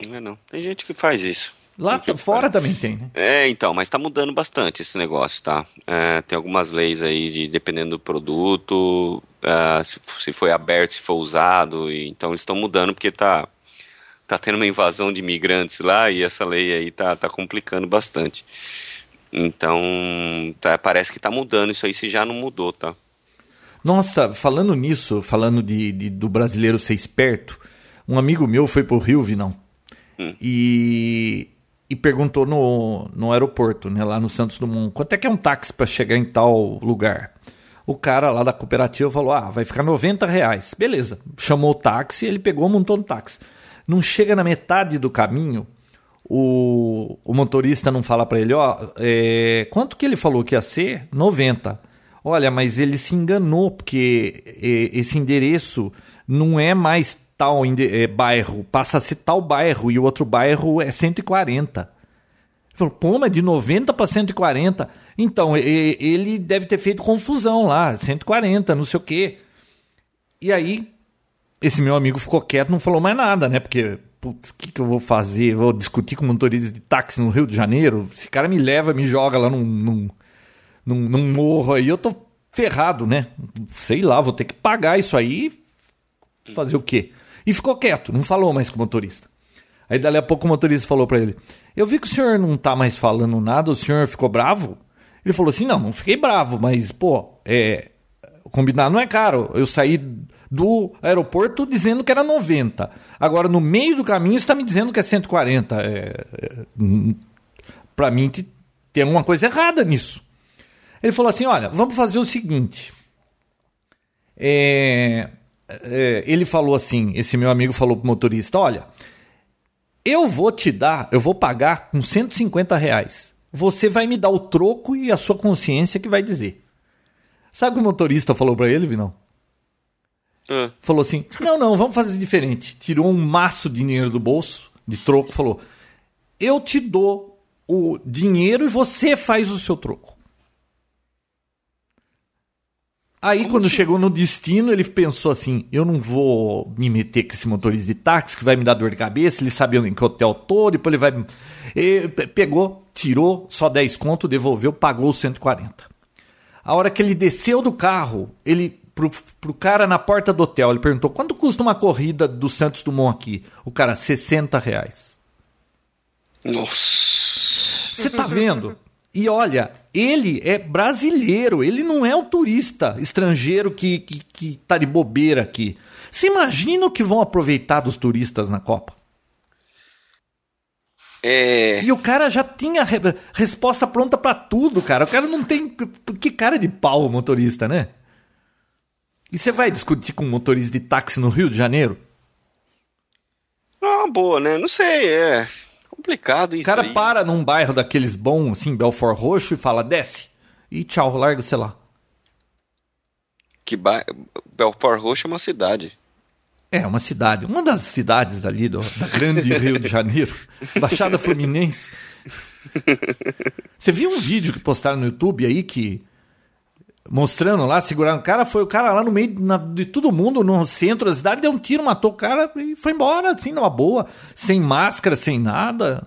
[SPEAKER 2] Não é não. Tem gente que faz isso.
[SPEAKER 1] Lá fora faz. também tem, né?
[SPEAKER 2] É, então, mas tá mudando bastante esse negócio, tá? É, tem algumas leis aí de dependendo do produto, é, se, se foi aberto, se foi usado, e, então eles estão mudando porque tá tá tendo uma invasão de imigrantes lá e essa lei aí tá, tá complicando bastante. Então, tá, parece que tá mudando isso aí, se já não mudou, tá?
[SPEAKER 1] Nossa, falando nisso, falando de, de, do brasileiro ser esperto, um amigo meu foi pro Rio, Vinão, hum. e, e perguntou no, no aeroporto, né, lá no Santos Dumont, quanto é que é um táxi para chegar em tal lugar? O cara lá da cooperativa falou, ah, vai ficar 90 reais. Beleza, chamou o táxi, ele pegou, montou no táxi. Não chega na metade do caminho, o, o motorista não fala para ele, ó, é, quanto que ele falou que ia ser? 90. Olha, mas ele se enganou, porque esse endereço não é mais tal é, bairro, passa a ser tal bairro e o outro bairro é 140. Ele falou, pô, mas de 90 para 140? Então, ele deve ter feito confusão lá, 140, não sei o quê. E aí, esse meu amigo ficou quieto, não falou mais nada, né? Porque, putz, o que, que eu vou fazer? Vou discutir com motorista de táxi no Rio de Janeiro? Esse cara me leva, me joga lá num, num num, num morro aí, eu tô ferrado, né? Sei lá, vou ter que pagar isso aí. Fazer o quê? E ficou quieto, não falou mais com o motorista. Aí dali a pouco o motorista falou para ele: Eu vi que o senhor não tá mais falando nada, o senhor ficou bravo? Ele falou assim: Não, não fiquei bravo, mas, pô, é. Combinar não é caro. Eu saí do aeroporto dizendo que era 90. Agora, no meio do caminho, está me dizendo que é 140. É, é, para mim, tem alguma coisa errada nisso. Ele falou assim: olha, vamos fazer o seguinte. É, ele falou assim: esse meu amigo falou pro motorista: olha, Eu vou te dar, eu vou pagar com 150 reais. Você vai me dar o troco e a sua consciência que vai dizer. Sabe o que o motorista falou para ele, Vinão?
[SPEAKER 2] Ah,
[SPEAKER 1] Falou assim: não, não, vamos fazer diferente. Tirou um maço de dinheiro do bolso, de troco, falou: eu te dou o dinheiro e você faz o seu troco. Aí, quando chegou no destino, ele pensou assim: eu não vou me meter com esse motorista de táxi que vai me dar dor de cabeça, ele sabe em que hotel tô, depois ele vai. E pe- pegou, tirou só 10 conto, devolveu, pagou os 140. A hora que ele desceu do carro, ele. Pro, pro cara na porta do hotel, ele perguntou: quanto custa uma corrida do Santos Dumont aqui? O cara, 60 reais.
[SPEAKER 2] nossa.
[SPEAKER 1] Você tá vendo? E olha, ele é brasileiro, ele não é o turista estrangeiro que, que, que tá de bobeira aqui. Você imagina o que vão aproveitar dos turistas na Copa?
[SPEAKER 2] É.
[SPEAKER 1] E o cara já tinha re- resposta pronta pra tudo, cara. O cara não tem. Que cara de pau o motorista, né? E você vai discutir com um motorista de táxi no Rio de Janeiro?
[SPEAKER 2] Não, uma boa, né? Não sei, é complicado isso
[SPEAKER 1] O cara
[SPEAKER 2] aí.
[SPEAKER 1] para num bairro daqueles bons, assim, Belfort Roxo, e fala, desce. E tchau, larga o celular.
[SPEAKER 2] Que ba... Belfort Roxo é uma cidade.
[SPEAKER 1] É, uma cidade, uma das cidades ali do, da grande Rio de Janeiro, Baixada Fluminense. Você viu um vídeo que postaram no YouTube aí que mostrando lá, segurando o cara, foi o cara lá no meio na- de todo mundo, no centro da cidade, deu um tiro, matou o cara e foi embora, assim, numa boa, sem máscara, sem nada.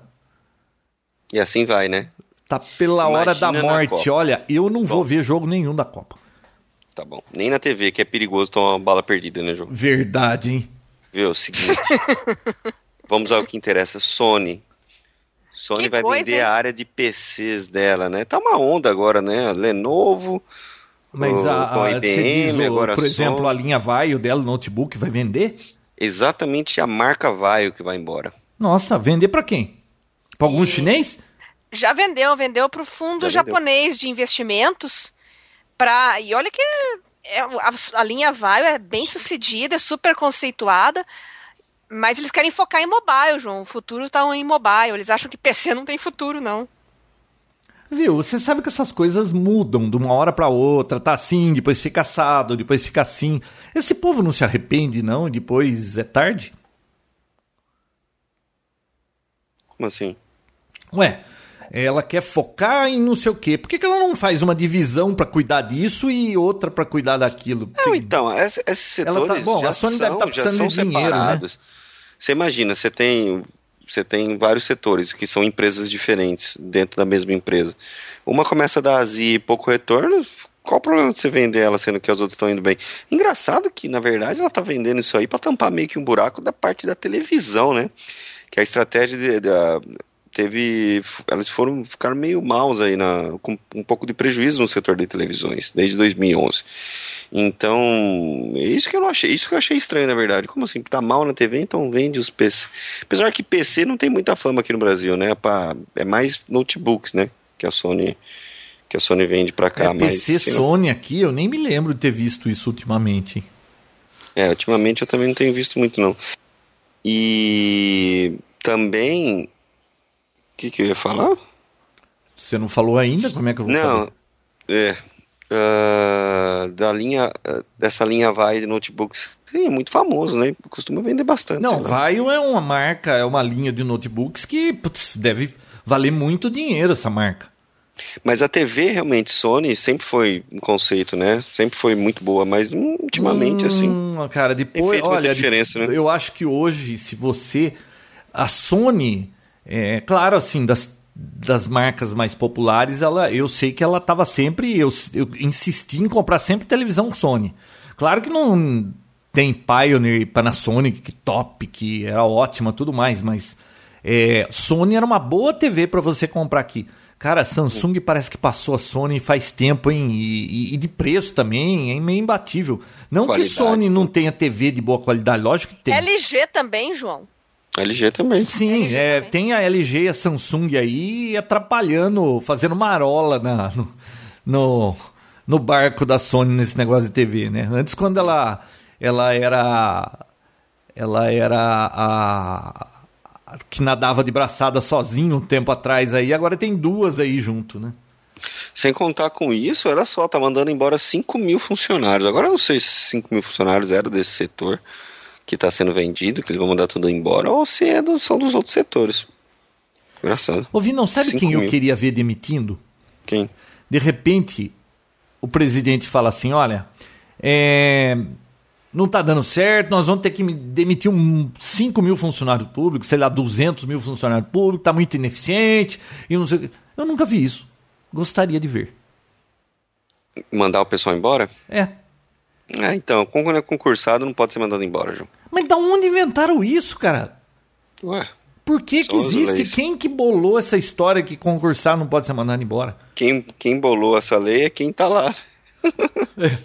[SPEAKER 2] E assim vai, né?
[SPEAKER 1] Tá pela hora da
[SPEAKER 2] Imagina
[SPEAKER 1] morte. Olha, eu não vou ver jogo nenhum da Copa.
[SPEAKER 2] Tá bom. Nem na TV, que é perigoso tomar uma bala perdida, né, João?
[SPEAKER 1] Verdade, hein?
[SPEAKER 2] Viu? O seguinte. Vamos ao que interessa. Sony. Sony
[SPEAKER 3] Que
[SPEAKER 2] vai
[SPEAKER 3] coisa,
[SPEAKER 2] vender
[SPEAKER 3] hein?
[SPEAKER 2] a área de PCs dela, né? Tá uma onda agora, né? Lenovo.
[SPEAKER 1] Mas
[SPEAKER 2] o-
[SPEAKER 1] a,
[SPEAKER 2] com
[SPEAKER 1] a,
[SPEAKER 2] IBM,
[SPEAKER 1] diz,
[SPEAKER 2] agora
[SPEAKER 1] por exemplo, a linha Vaio dela, o notebook, vai vender?
[SPEAKER 2] Exatamente a marca Vaio que vai embora.
[SPEAKER 1] Nossa, vender pra quem? Pra algum chinês?
[SPEAKER 3] Já vendeu, vendeu para o fundo
[SPEAKER 2] Já vendeu.
[SPEAKER 3] japonês de investimentos. Pra, e olha que é, a, a linha Vaio é bem sucedida, é super conceituada. Mas eles querem focar em mobile, João. O futuro está em mobile. Eles acham que PC não tem futuro, não.
[SPEAKER 1] Viu, você sabe que essas coisas mudam de uma hora pra outra, tá assim, depois fica assado, depois fica assim. Esse povo não se arrepende, não, e depois é tarde?
[SPEAKER 2] Como assim?
[SPEAKER 1] Ué, ela quer focar em não sei o quê. Por que, que ela não faz uma divisão pra cuidar disso e outra pra cuidar daquilo?
[SPEAKER 2] Não,
[SPEAKER 1] Tem-
[SPEAKER 2] então, esse- esses
[SPEAKER 1] Ela tá-
[SPEAKER 2] setores
[SPEAKER 1] bom,
[SPEAKER 2] já
[SPEAKER 1] a Sony
[SPEAKER 2] são,
[SPEAKER 1] deve tá
[SPEAKER 2] já
[SPEAKER 1] precisando de dinheiro, né?
[SPEAKER 2] separados. Você imagina, você tem, você tem vários setores que são empresas diferentes dentro da mesma empresa. Uma começa a dar azia e pouco retorno, qual o problema de você vender ela sendo que as outras estão indo bem? Engraçado que, na verdade, ela tá vendendo isso aí para tampar meio que um buraco da parte da televisão, né? Que a estratégia de- da teve elas foram ficaram meio maus aí na com um pouco de prejuízo no setor de televisões desde 2011 então é isso que eu não achei isso que eu achei estranho na verdade como assim tá mal na TV então vende os PC apesar que PC não tem muita fama aqui no Brasil né é mais notebooks né que a Sony que a Sony vende pra cá
[SPEAKER 1] É,
[SPEAKER 2] mas
[SPEAKER 1] PC. Sony aqui, eu nem me lembro de ter visto isso ultimamente.
[SPEAKER 2] É, ultimamente eu também não tenho visto muito, não. E também. O que, que eu ia falar?
[SPEAKER 1] Você não falou ainda? Como é que eu vou
[SPEAKER 2] Não, é. ah, da linha. ah, dessa linha vai de notebooks. Sim, é muito famoso, né? Costuma vender bastante.
[SPEAKER 1] Não,
[SPEAKER 2] lá.
[SPEAKER 1] Vaio é uma marca, é uma linha de notebooks que putz, deve valer muito dinheiro essa marca.
[SPEAKER 2] Mas a TV realmente, Sony, sempre foi um conceito, né? Sempre foi muito boa, mas hum, ultimamente, assim.
[SPEAKER 1] Hum, cara, depois, olha, de-
[SPEAKER 2] diferença, né?
[SPEAKER 1] eu acho que hoje, se você a Sony, é claro, assim, das, das marcas mais populares, ela, eu sei que ela estava sempre, eu, eu insisti em comprar sempre televisão Sony. Claro que não tem Pioneer e Panasonic, que top, que era ótima, tudo mais, mas é, Sony era uma boa TV para você comprar aqui. Cara, Samsung parece que passou a Sony faz tempo, hein? E, e- e de preço também, é meio imbatível. Não
[SPEAKER 2] Qualidade,
[SPEAKER 1] que Sony não
[SPEAKER 2] né?
[SPEAKER 1] tenha TV de boa qualidade, lógico que tem.
[SPEAKER 3] LG também, João.
[SPEAKER 2] LG também.
[SPEAKER 1] Sim,
[SPEAKER 3] LG
[SPEAKER 1] é,
[SPEAKER 3] também.
[SPEAKER 1] tem a LG e a Samsung aí atrapalhando, fazendo marola na, no, no, no barco da Sony nesse negócio de TV, né? Antes, quando ela, ela era. Ela era a, que nadava de braçada sozinho um tempo atrás aí, agora tem duas aí junto, né?
[SPEAKER 2] Sem contar com isso, olha só, tá mandando embora 5 mil funcionários. Agora eu não sei se 5 mil funcionários eram desse setor que está sendo vendido, que eles vão mandar tudo embora, ou se é do, são dos outros setores. Engraçado.
[SPEAKER 1] Ouvi, não sabe
[SPEAKER 2] Cinco
[SPEAKER 1] quem eu
[SPEAKER 2] mil.
[SPEAKER 1] queria ver demitindo?
[SPEAKER 2] Quem?
[SPEAKER 1] De repente, o presidente fala assim: olha, é, não tá dando certo, nós vamos ter que demitir um 5 mil funcionários públicos, sei lá, 200 mil funcionários públicos, tá muito ineficiente, e não sei o. Eu nunca vi isso. Gostaria de ver.
[SPEAKER 2] Mandar o pessoal embora?
[SPEAKER 1] É.
[SPEAKER 2] É, então, quando é concursado não pode ser mandado embora, João.
[SPEAKER 1] Mas da onde inventaram isso, cara?
[SPEAKER 2] Ué,
[SPEAKER 1] Por que, que existe?
[SPEAKER 2] leis.
[SPEAKER 1] Quem que bolou essa história que concursar não pode ser mandado embora?
[SPEAKER 2] quem, quem bolou essa lei é quem tá lá.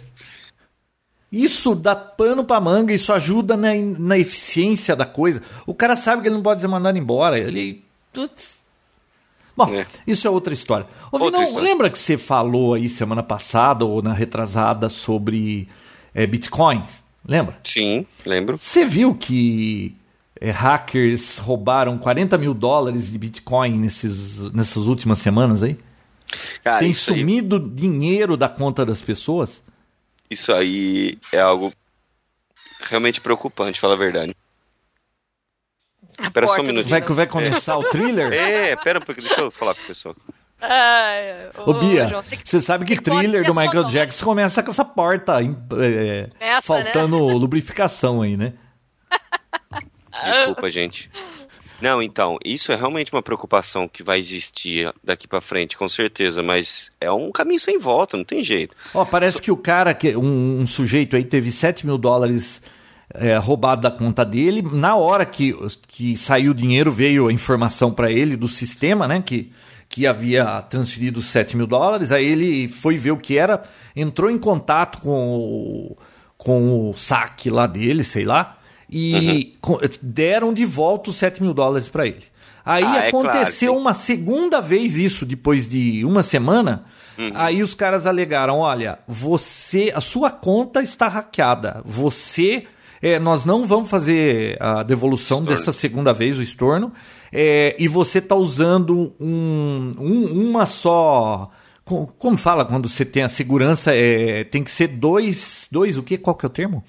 [SPEAKER 1] Isso dá pano pra manga, isso ajuda na, na eficiência da coisa. O cara sabe que ele não pode ser mandado embora. Ele. Putz. Bom,
[SPEAKER 2] É.
[SPEAKER 1] isso é outra história. Ô,
[SPEAKER 2] Outra
[SPEAKER 1] Vinão,
[SPEAKER 2] história.
[SPEAKER 1] lembra que você falou aí semana passada ou na retrasada sobre é, bitcoins? Lembra?
[SPEAKER 2] Sim, lembro.
[SPEAKER 1] Você viu que é, hackers roubaram 40 mil dólares de bitcoin nesses, nessas últimas semanas aí?
[SPEAKER 2] Cara,
[SPEAKER 1] Tem
[SPEAKER 2] isso aí,
[SPEAKER 1] sumido dinheiro da conta das pessoas?
[SPEAKER 2] isso aí é algo realmente preocupante, fala a verdade. Espera só um minutinho.
[SPEAKER 1] Vai, vai começar o thriller?
[SPEAKER 2] É, pera um pouquinho, deixa eu falar com o pessoal.
[SPEAKER 3] Ai,
[SPEAKER 1] Ô, Bia,
[SPEAKER 3] João, você tem que-
[SPEAKER 1] você sabe que
[SPEAKER 3] que
[SPEAKER 1] thriller do Michael
[SPEAKER 3] sonora.
[SPEAKER 1] Jackson começa com essa porta é,
[SPEAKER 3] Essa,
[SPEAKER 1] faltando lubrificação aí, né?
[SPEAKER 2] Desculpa, gente. Não, então, isso é realmente uma preocupação que vai existir daqui pra frente, com certeza, mas é um caminho sem volta, não tem jeito.
[SPEAKER 1] Ó, parece que o cara, que um, um sujeito aí teve 7 mil dólares é, roubado da conta dele. Na hora que, que saiu o dinheiro, veio a informação para ele do sistema, né? Que, que havia transferido os 7 mil dólares. Aí ele foi ver o que era, entrou em contato com o, com o saque lá dele, sei lá. E co- deram de volta os 7 mil dólares para ele. Aí
[SPEAKER 2] Ah, é claro,
[SPEAKER 1] aconteceu uma segunda vez isso, depois de uma semana.
[SPEAKER 2] Uhum.
[SPEAKER 1] Aí os caras alegaram: olha, você, a sua conta está hackeada. Você, é, nós não vamos fazer a devolução
[SPEAKER 2] Estorno.
[SPEAKER 1] dessa segunda vez, o estorno. É, e você está usando um, um- uma só. co- Como fala quando você tem a segurança? É, tem que ser dois. Dois, o quê? Qual que é o termo?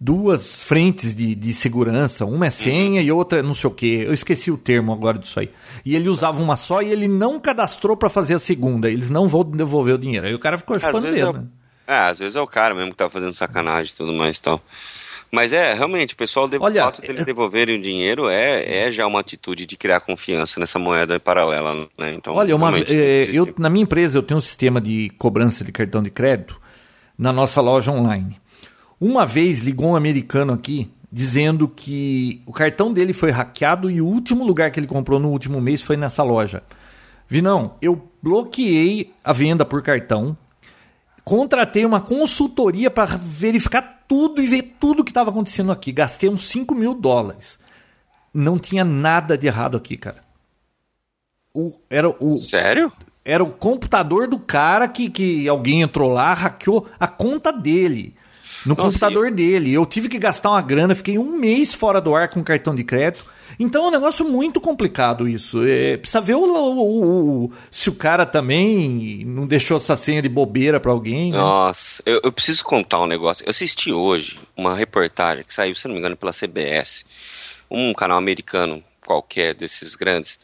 [SPEAKER 1] duas frentes de, de segurança, uma é senha e outra é não sei o que. Eu esqueci o termo agora disso aí. E ele usava uma só e ele não cadastrou para fazer a segunda. Eles não vão devolver o dinheiro. Aí o cara ficou chupando
[SPEAKER 2] vezes, é
[SPEAKER 1] dedo.
[SPEAKER 2] o...
[SPEAKER 1] né?
[SPEAKER 2] Ah, às vezes é o cara mesmo que tá fazendo sacanagem e tudo mais e tal. Mas é, realmente, o pessoal.
[SPEAKER 1] Olha,
[SPEAKER 2] o fato deles
[SPEAKER 1] é-
[SPEAKER 2] devolverem o dinheiro é, é já uma atitude de criar confiança nessa moeda paralela, né? Então,
[SPEAKER 1] Olha, uma,
[SPEAKER 2] existe-
[SPEAKER 1] eu, na minha empresa eu tenho um sistema de cobrança de cartão de crédito na nossa loja online. Uma vez ligou um americano aqui dizendo que o cartão dele foi hackeado e o último lugar que ele comprou no último mês foi nessa loja. Vinão, eu bloqueei a venda por cartão, contratei uma consultoria para verificar tudo e ver tudo que estava acontecendo aqui. Gastei uns 5 mil dólares. Não tinha nada de errado aqui, cara. O, era o,
[SPEAKER 2] Sério?
[SPEAKER 1] era o computador do cara que, que alguém entrou lá, hackeou a conta dele. No
[SPEAKER 2] Nossa,
[SPEAKER 1] computador dele. Eu tive que gastar uma grana, fiquei um mês fora do ar com cartão de crédito. Então é um negócio muito complicado isso. É, precisa ver o, o- o- se o cara também não deixou essa senha de bobeira pra alguém. Né?
[SPEAKER 2] Nossa, eu, eu preciso contar um negócio. Eu assisti hoje uma reportagem que saiu, se não me engano, pela CBS, um canal americano qualquer desses grandes,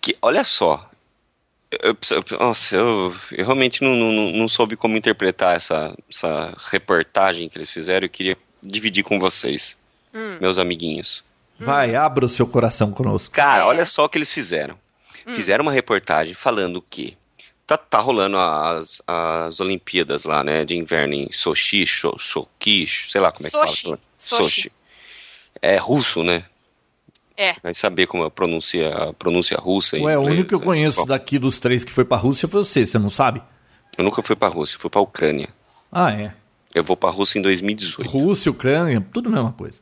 [SPEAKER 2] que, olha só, eu, eu nossa, eu, eu realmente não, não, não soube como interpretar essa, essa reportagem que eles fizeram. Eu queria dividir com vocês, meus amiguinhos.
[SPEAKER 1] Vai, abra o seu coração conosco.
[SPEAKER 2] Cara, olha só o que eles fizeram. Fizeram uma reportagem falando que tá, tá rolando as, as Olimpíadas lá, né, de inverno em Sochi, Sho- Sochi, sei lá como é que
[SPEAKER 3] Sochi.
[SPEAKER 2] fala.
[SPEAKER 3] Sochi.
[SPEAKER 2] É russo, né?
[SPEAKER 3] É.
[SPEAKER 2] Vai saber como pronuncia a pronúncia russa.
[SPEAKER 1] Ué, o
[SPEAKER 2] inglês,
[SPEAKER 1] único que eu
[SPEAKER 2] né?
[SPEAKER 1] conheço
[SPEAKER 2] Bom,
[SPEAKER 1] daqui dos três que foi pra Rússia foi você, você não sabe?
[SPEAKER 2] Eu nunca fui pra Rússia, fui pra Ucrânia.
[SPEAKER 1] Ah, é.
[SPEAKER 2] Eu vou pra Rússia em 2018.
[SPEAKER 1] Rússia, Ucrânia, tudo a mesma coisa.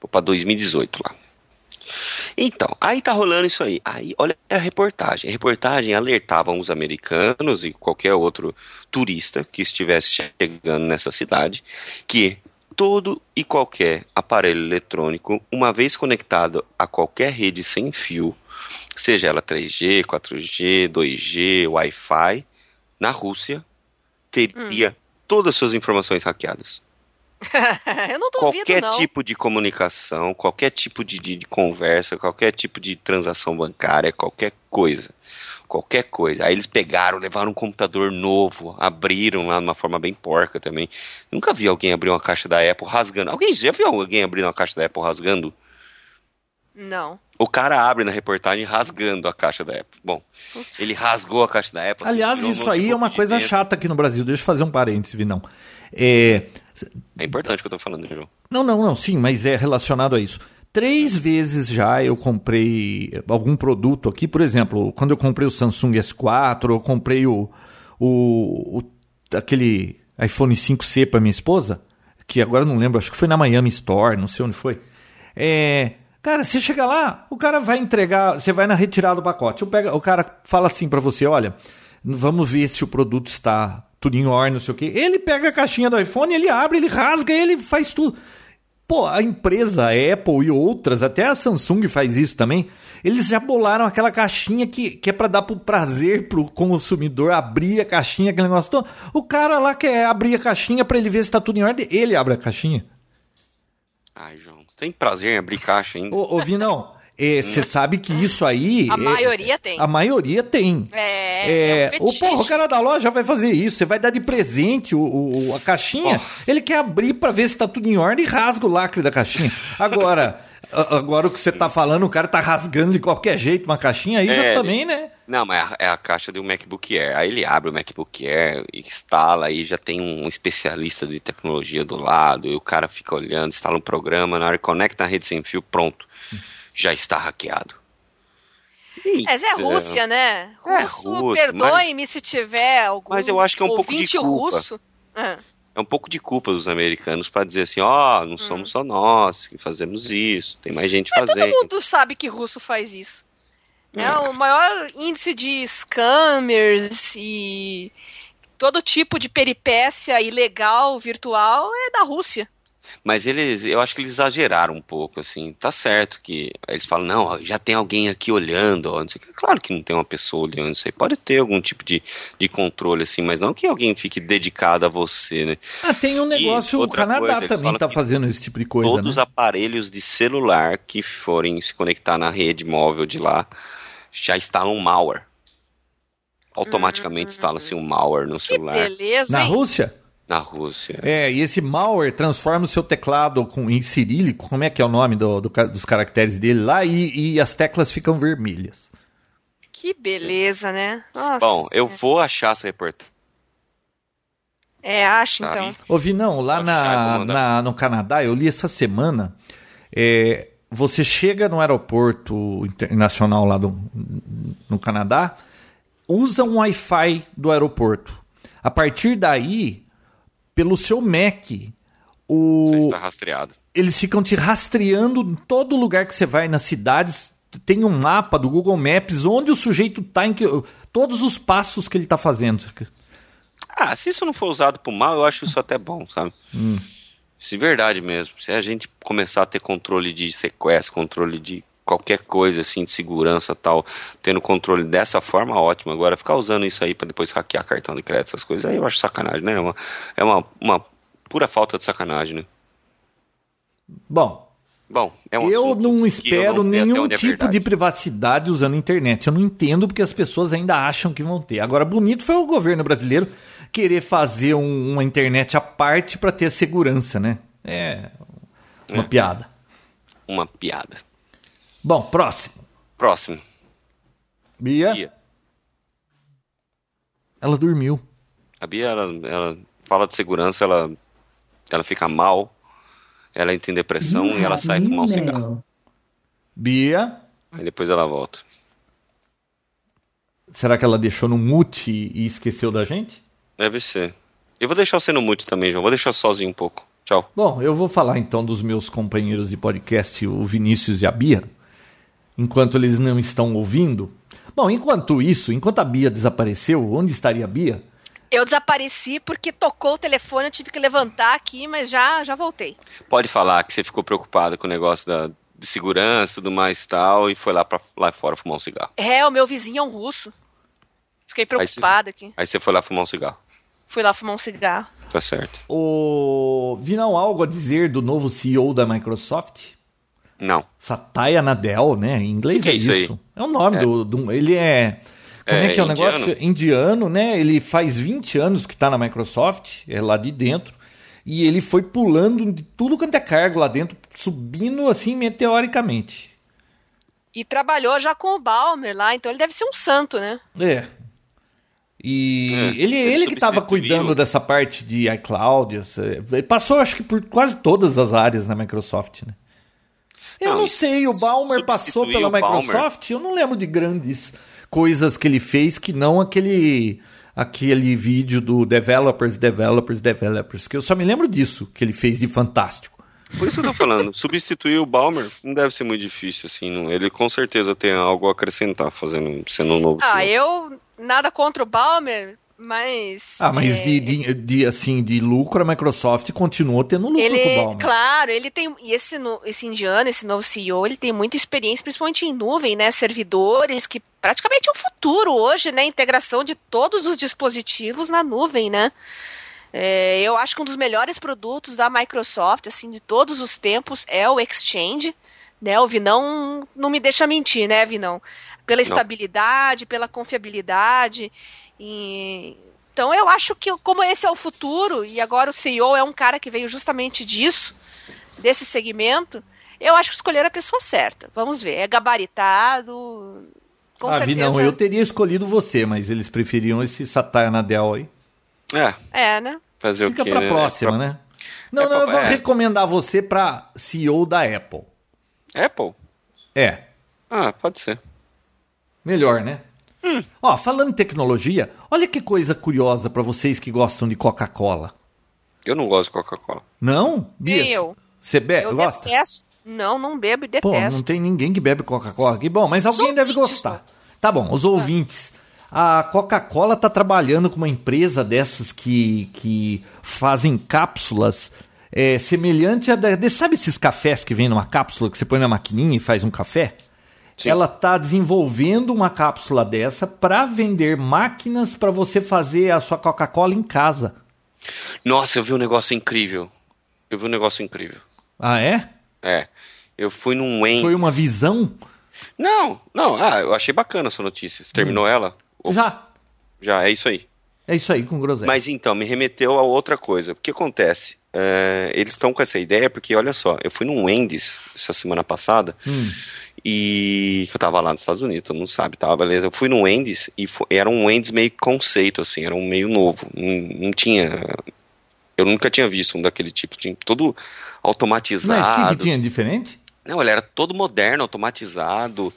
[SPEAKER 2] Vou pra 2018 lá. Então, aí tá rolando isso aí. Aí, olha a reportagem. A reportagem alertavam os americanos e qualquer outro turista que estivesse chegando nessa cidade que todo e qualquer aparelho eletrônico, uma vez conectado a qualquer rede sem fio, seja ela 3G, 4G, 2G, Wi-Fi, na Rússia, teria hum. todas as suas informações hackeadas.
[SPEAKER 3] Eu não duvido,
[SPEAKER 2] qualquer
[SPEAKER 3] não.
[SPEAKER 2] tipo de comunicação, qualquer tipo de, de, de, conversa, qualquer tipo de transação bancária, qualquer coisa. Qualquer coisa. Aí eles pegaram, levaram um computador novo, abriram lá de uma forma bem porca também. Nunca vi alguém abrir uma caixa da Apple rasgando. Alguém já viu alguém abrir uma caixa da Apple rasgando?
[SPEAKER 3] Não.
[SPEAKER 2] O cara abre na reportagem rasgando a caixa da Apple. Bom, Putz. ele rasgou a caixa da Apple.
[SPEAKER 1] Aliás, isso aí é uma coisa dentro. chata aqui no Brasil. Deixa eu fazer um parênteses, Vinão. É...
[SPEAKER 2] é importante o que eu tô falando, João.
[SPEAKER 1] Não, não, não, sim, mas é relacionado a isso. Três vezes já eu comprei algum produto aqui, por exemplo, quando eu comprei o Samsung S4, eu comprei o, o, o aquele iPhone 5C para minha esposa, que agora não lembro, acho que foi na Miami Store, não sei onde foi. É, cara, você chega lá, o cara vai entregar, você vai na retirada do pacote. Pego, o cara fala assim para você, olha, vamos ver se o produto está tudo em ordem, não sei o quê. Ele pega a caixinha do iPhone, ele abre, ele rasga, ele faz tudo. Pô, a empresa a Apple e outras, até a Samsung faz isso também. Eles já bolaram aquela caixinha que, que é para dar pro prazer pro consumidor abrir a caixinha, aquele negócio todo. O cara lá quer abrir a caixinha para ele ver se tá tudo em ordem, ele abre a caixinha.
[SPEAKER 2] Ai, João, você tem prazer em abrir caixa ainda?
[SPEAKER 1] Ô, ô Vinão, você é, sabe que isso aí.
[SPEAKER 3] A é, maioria tem.
[SPEAKER 1] A maioria tem.
[SPEAKER 3] É.
[SPEAKER 1] é, é um o, porra, o cara da loja vai fazer isso. Você vai dar de presente o, o a caixinha. Oh. Ele quer abrir para ver se tá tudo em ordem e rasga o lacre da caixinha. Agora. Agora o que você tá falando, o cara tá rasgando de qualquer jeito uma caixinha, aí é, já também, né?
[SPEAKER 2] Não, mas é a caixa do MacBook Air. Aí ele abre o MacBook Air, instala, aí já tem um especialista de tecnologia do lado, e o cara fica olhando, instala um programa, na hora que conecta na rede sem fio, pronto já está hackeado.
[SPEAKER 3] Mas é Rússia, né? É Russo, é Rússia, perdoe-me se tiver algum
[SPEAKER 2] Mas eu acho que é um pouco de culpa.
[SPEAKER 3] russo. Ah.
[SPEAKER 2] É um pouco de culpa dos americanos para dizer assim, ó, oh, não hum. somos só nós que fazemos isso, tem mais gente Mas fazendo.
[SPEAKER 3] Todo mundo sabe que russo faz isso. É, é o maior índice de scammers e todo tipo de peripécia ilegal virtual é da Rússia.
[SPEAKER 2] Mas eles, eu acho que eles exageraram um pouco, assim. Tá certo que eles falam, não, já tem alguém aqui olhando, ó, não sei o que. Claro que não tem uma pessoa olhando isso aí. Pode ter algum tipo de, de controle, assim, mas não que alguém fique dedicado a você, né?
[SPEAKER 1] Ah, tem um negócio, o Canadá coisa, também tá fazendo esse tipo de coisa,
[SPEAKER 2] Todos
[SPEAKER 1] né?
[SPEAKER 2] os aparelhos de celular que forem se conectar na rede móvel de lá já instalam malware. Automaticamente uhum. instala-se um malware no celular.
[SPEAKER 3] Que beleza,
[SPEAKER 1] Na Rússia?
[SPEAKER 2] Na Rússia.
[SPEAKER 1] É, e esse malware transforma o seu teclado com, em cirílico, como é que é o nome do, do dos caracteres dele lá, e, e, as teclas ficam vermelhas.
[SPEAKER 3] Que beleza, né? Nossa,
[SPEAKER 2] Bom, eu vou achar essa reportagem.
[SPEAKER 3] É, acho tá. então.
[SPEAKER 1] Ouvi, não, lá na, na, no Canadá, eu li essa semana, é, você chega no aeroporto internacional lá do, no Canadá, usa um Wi-Fi do aeroporto. A partir daí, pelo seu Mac. O...
[SPEAKER 2] Você está rastreado.
[SPEAKER 1] Eles ficam te rastreando em todo lugar que você vai nas cidades. Tem um mapa do Google Maps onde o sujeito está, em que... todos os passos que ele está fazendo.
[SPEAKER 2] Ah, se isso não for usado por mal, eu acho isso até bom, sabe? Hum. Isso é verdade mesmo. Se a gente começar a ter controle de sequestro, controle de qualquer coisa assim de segurança tal, tendo controle dessa forma, ótimo. Agora ficar usando isso aí para depois hackear cartão de crédito, essas coisas, aí eu acho sacanagem, né? É uma, é uma, uma pura falta de sacanagem, né?
[SPEAKER 1] Bom,
[SPEAKER 2] Bom, é um
[SPEAKER 1] eu não espero eu não nenhum é tipo de privacidade usando a internet. Eu não entendo porque as pessoas ainda acham que vão ter. Agora, bonito foi o governo brasileiro querer fazer um, uma internet à parte para ter segurança, né? É uma é. piada.
[SPEAKER 2] Uma piada.
[SPEAKER 1] Bom, próximo.
[SPEAKER 2] Próximo.
[SPEAKER 1] Bia? Bia. Ela dormiu.
[SPEAKER 2] A Bia, ela, ela fala de segurança, ela, ela fica mal, ela entra em depressão e ela sai fumar um cigarro.
[SPEAKER 1] Bia?
[SPEAKER 2] Aí depois ela volta.
[SPEAKER 1] Será que ela deixou no mute e esqueceu da gente?
[SPEAKER 2] Deve ser. Eu vou deixar você no mute também, João. Vou deixar sozinho um pouco. Tchau.
[SPEAKER 1] Bom, eu vou falar então dos meus companheiros de podcast, o Vinícius e a Bia enquanto eles não estão ouvindo. Bom, enquanto isso, enquanto a Bia desapareceu, onde estaria a Bia?
[SPEAKER 3] Eu desapareci porque tocou o telefone, eu tive que levantar aqui, mas já, já voltei.
[SPEAKER 2] Pode falar que você ficou preocupado com o negócio da, de segurança e tudo mais e tal, e foi lá, pra, lá fora fumar um cigarro.
[SPEAKER 3] É, o meu vizinho é um russo. Fiquei preocupada aqui.
[SPEAKER 2] Aí você foi lá fumar um cigarro.
[SPEAKER 3] Fui lá fumar um cigarro.
[SPEAKER 2] Tá certo.
[SPEAKER 1] O Vinão, algo a dizer do novo CEO da Microsoft?
[SPEAKER 2] Não.
[SPEAKER 1] Satya Nadella, né? Em inglês
[SPEAKER 2] Que que
[SPEAKER 1] é
[SPEAKER 2] é isso
[SPEAKER 1] isso.
[SPEAKER 2] aí?
[SPEAKER 1] É o nome
[SPEAKER 2] É.
[SPEAKER 1] do, do- Ele é. Como é,
[SPEAKER 2] É
[SPEAKER 1] que é o
[SPEAKER 2] indiano?
[SPEAKER 1] negócio? Indiano, né? Ele faz 20 anos que tá na Microsoft, é lá de dentro. E ele foi pulando de tudo quanto é cargo lá dentro, subindo assim meteoricamente.
[SPEAKER 3] E trabalhou já com o Balmer lá, então ele deve ser um santo, né?
[SPEAKER 1] É. E
[SPEAKER 2] É,
[SPEAKER 1] ele,
[SPEAKER 2] ele
[SPEAKER 1] ele que estava cuidando dessa parte de iCloud. essa- passou, acho que, por quase todas as áreas na Microsoft, né? Eu não,
[SPEAKER 2] Não,
[SPEAKER 1] sei, o Balmer passou pela. Microsoft, eu não lembro de grandes coisas que ele fez que não aquele aquele vídeo do developers, developers, developers, que eu só me lembro disso que ele fez de fantástico.
[SPEAKER 2] Por isso que eu tô falando, substituir o Balmer não deve ser muito difícil, assim. não- Ele com certeza tem algo a acrescentar, fazendo, sendo um novo
[SPEAKER 3] Ah, eu nada contra o Balmer, mas.
[SPEAKER 1] Ah, mas
[SPEAKER 3] é,
[SPEAKER 1] de, de, de, assim de lucro a Microsoft continuou tendo lucro com o
[SPEAKER 3] Ele, claro, ele tem. E esse, esse indiano, esse novo CEO, ele tem muita experiência, principalmente em nuvem, né? Servidores, que praticamente é o futuro hoje, né? Integração de todos os dispositivos na nuvem, né? É, eu acho que um dos melhores produtos da Microsoft, assim, de todos os tempos, é o Exchange. Né, o Vinão não me deixa mentir, né, Vinão? Pela estabilidade, pela confiabilidade. E... Então eu acho que como esse é o futuro, e agora o CEO é um cara que veio justamente disso, desse segmento, eu acho que escolheram a pessoa certa. Vamos ver, é gabaritado. Com
[SPEAKER 1] ah,
[SPEAKER 3] certeza.
[SPEAKER 1] não, eu teria escolhido você, mas eles preferiam esse Satya Nadella aí.
[SPEAKER 2] É,
[SPEAKER 3] É, né?
[SPEAKER 2] fazer
[SPEAKER 1] Fica
[SPEAKER 2] o quê,
[SPEAKER 1] pra
[SPEAKER 2] né?
[SPEAKER 1] próxima,
[SPEAKER 2] Pra-
[SPEAKER 1] né? Não,
[SPEAKER 2] É
[SPEAKER 1] não,
[SPEAKER 2] pra-
[SPEAKER 1] eu vou
[SPEAKER 2] é.
[SPEAKER 1] recomendar você pra CEO da Apple.
[SPEAKER 2] Apple?
[SPEAKER 1] É,
[SPEAKER 2] Ah, pode ser.
[SPEAKER 1] melhor, né?
[SPEAKER 2] Hum.
[SPEAKER 1] Ó, falando em tecnologia, olha que coisa curiosa pra vocês que gostam de Coca-Cola.
[SPEAKER 2] Eu não gosto de Coca-Cola.
[SPEAKER 1] Não? Bias,
[SPEAKER 3] eu.
[SPEAKER 1] Você be-
[SPEAKER 3] Eu
[SPEAKER 1] gosta?
[SPEAKER 3] detesto. Não, não bebo e
[SPEAKER 1] Pô,
[SPEAKER 3] detesto.
[SPEAKER 1] não tem ninguém que bebe Coca-Cola aqui. Bom, mas alguém deve gostar. Tá bom, os ouvintes. A Coca-Cola tá trabalhando com uma empresa dessas que, que fazem cápsulas é, semelhante a... da- de- sabe esses cafés que vem numa cápsula que você põe na maquininha e faz um café?
[SPEAKER 2] Sim.
[SPEAKER 1] Ela tá desenvolvendo uma cápsula dessa para vender máquinas para você fazer a sua Coca-Cola em casa.
[SPEAKER 2] Nossa, eu vi um negócio incrível. Eu vi um negócio incrível.
[SPEAKER 1] Ah, é?
[SPEAKER 2] É. Eu fui num Wendy's.
[SPEAKER 1] Foi uma visão?
[SPEAKER 2] Não, não. Ah, eu achei bacana a sua notícia. Você terminou ela? Ou-
[SPEAKER 1] Já.
[SPEAKER 2] Já, é isso aí.
[SPEAKER 1] É isso aí, com groselha.
[SPEAKER 2] Mas então, me remeteu a outra coisa. O que acontece? É, eles estão com essa ideia porque, olha só, eu fui num Wendy's essa semana passada
[SPEAKER 1] Hum.
[SPEAKER 2] E eu tava lá nos Estados Unidos, todo mundo sabe, tá? Beleza. Eu fui num Wendy's e fo- era um Wendy's meio conceito, assim, era um meio novo. Não, não tinha. Eu nunca tinha visto um daquele tipo. Tinha todo automatizado.
[SPEAKER 1] Mas o que, que tinha diferente?
[SPEAKER 2] Não, ele era todo moderno, automatizado.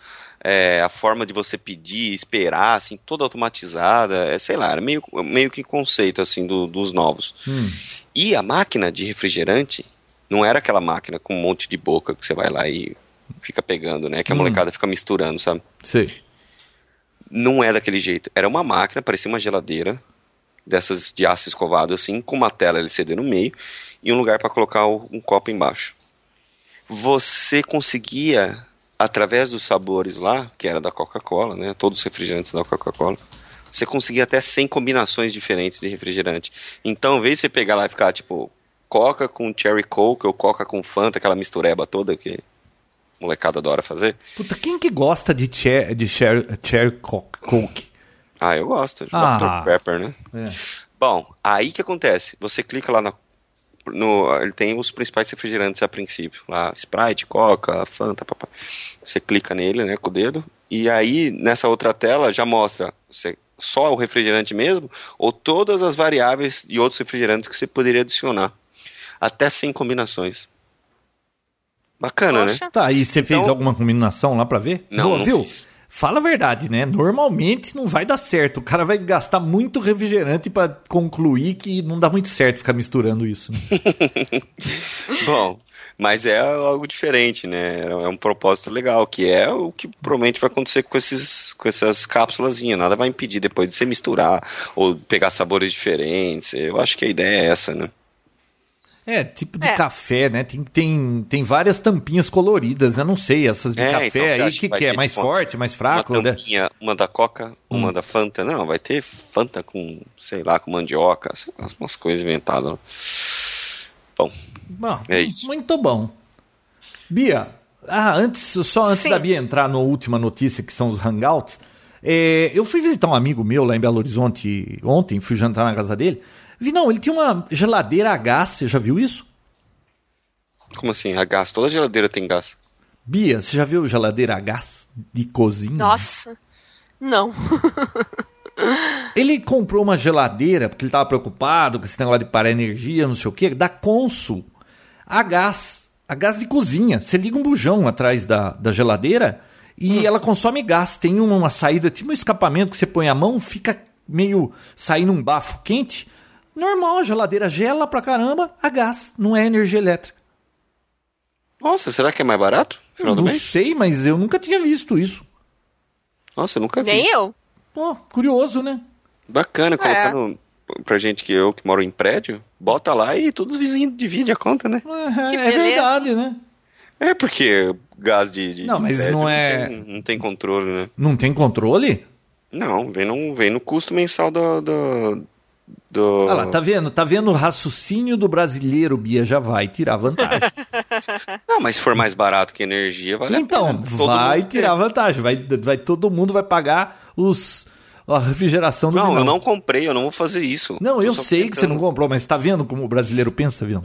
[SPEAKER 2] é, a forma de você pedir, esperar, assim, toda automatizada. É, sei lá, era meio, meio que conceito, assim, do- dos novos.
[SPEAKER 1] Hum.
[SPEAKER 2] E a máquina de refrigerante não era aquela máquina com um monte de boca que você vai lá e fica pegando, né? Que a
[SPEAKER 1] Hum.
[SPEAKER 2] molecada fica misturando, sabe?
[SPEAKER 1] Sei.
[SPEAKER 2] Não é daquele jeito. Era uma máquina, parecia uma geladeira, dessas de aço escovado, assim, com uma tela LCD no meio e um lugar para colocar um copo embaixo. Você conseguia, através dos sabores lá, que era da Coca-Cola, né? Todos os refrigerantes da Coca-Cola, você conseguia até 100 combinações diferentes de refrigerante. Então, ao invés de você pegar lá e ficar, tipo, Coca com Cherry Coke ou Coca com Fanta, aquela mistureba toda que molecada adora fazer.
[SPEAKER 1] Puta, quem que gosta de cher, de cher, cherry co- coke?
[SPEAKER 2] Ah, eu gosto. de
[SPEAKER 1] Ah.
[SPEAKER 2] Dr. Pepper, né?
[SPEAKER 1] É.
[SPEAKER 2] Bom, aí que acontece? Você clica lá na- no. Ele tem os principais refrigerantes a princípio. Lá, Sprite, Coca, Fanta, papá. Você clica nele, né, com o dedo. E aí, nessa outra tela, já mostra você, só o refrigerante mesmo, ou todas as variáveis e outros refrigerantes que você poderia adicionar. Até 100 combinações. Bacana, né?
[SPEAKER 3] Poxa.
[SPEAKER 1] Tá, e você fez
[SPEAKER 2] Então-
[SPEAKER 1] alguma combinação lá pra ver?
[SPEAKER 2] Não,
[SPEAKER 1] Boa,
[SPEAKER 2] não
[SPEAKER 1] viu?
[SPEAKER 2] fiz.
[SPEAKER 1] Fala a verdade, né? Normalmente não vai dar certo. O cara vai gastar muito refrigerante para concluir que não dá muito certo ficar misturando isso. Né?
[SPEAKER 2] Bom, mas é algo diferente, né? É um propósito legal, que é o que provavelmente vai acontecer com, esses, com essas cápsulas. Nada vai impedir depois de você misturar ou pegar sabores diferentes. Eu acho que a ideia é essa, né?
[SPEAKER 1] É, tipo de é. café, né? Tem, tem, tem várias tampinhas coloridas, eu não sei, essas de é, café então aí, o que, que, que é? Mais tipo, forte, mais fraco?
[SPEAKER 2] Uma né? tampinha, né? uma da Coca, uma hum. da Fanta. Não, vai ter Fanta com, sei lá, com mandioca, sei lá, umas coisas inventadas. Bom, bom, é isso.
[SPEAKER 1] Muito bom. Bia, ah, antes, só antes Sim. da Bia entrar na última notícia, que são os hangouts, é, eu fui visitar um amigo meu lá em Belo Horizonte ontem, fui jantar na casa dele, Vi, não, ele tinha uma geladeira a gás, você já viu isso?
[SPEAKER 2] Como assim, a gás? Toda geladeira tem gás.
[SPEAKER 1] Bia, você já viu geladeira a gás de cozinha?
[SPEAKER 3] Nossa, não.
[SPEAKER 1] ele comprou uma geladeira porque ele estava preocupado com esse negócio de parar energia, não sei o quê, da Consul, a gás, a gás de cozinha. Você liga um bujão atrás da, da geladeira e hum. ela consome gás. Tem uma, uma saída, tipo um escapamento que você põe a mão, fica meio saindo um bafo quente. Normal, a geladeira gela pra caramba a gás, não é energia elétrica.
[SPEAKER 2] Nossa, será que é mais barato?
[SPEAKER 1] Eu não sei, mas eu nunca tinha visto isso.
[SPEAKER 2] Nossa, eu nunca vi.
[SPEAKER 3] Nem eu.
[SPEAKER 1] Pô, curioso, né?
[SPEAKER 2] Bacana, colocando é. pra gente que eu que moro em prédio, bota lá e todos os vizinhos dividem a conta, né?
[SPEAKER 1] É, é verdade, né?
[SPEAKER 2] É porque gás de, de
[SPEAKER 1] Não, mas
[SPEAKER 2] prédio
[SPEAKER 1] não é.
[SPEAKER 2] Não tem, não tem, controle, né?
[SPEAKER 1] Não tem controle?
[SPEAKER 2] Não, vem no, vem no custo mensal do, do, do...
[SPEAKER 1] Olha lá, tá vendo? Tá vendo o raciocínio do brasileiro, Bia, já vai tirar vantagem.
[SPEAKER 2] Não, mas se for mais barato que energia, vale
[SPEAKER 1] então,
[SPEAKER 2] a
[SPEAKER 1] pena. Então, vai tirar vantagem. Vai, vai, todo mundo vai pagar os a refrigeração do
[SPEAKER 2] Não,
[SPEAKER 1] vinão.
[SPEAKER 2] eu não comprei, eu não vou fazer isso.
[SPEAKER 1] Não, eu, eu sei que você não comprou, mas tá vendo como o brasileiro pensa, viu?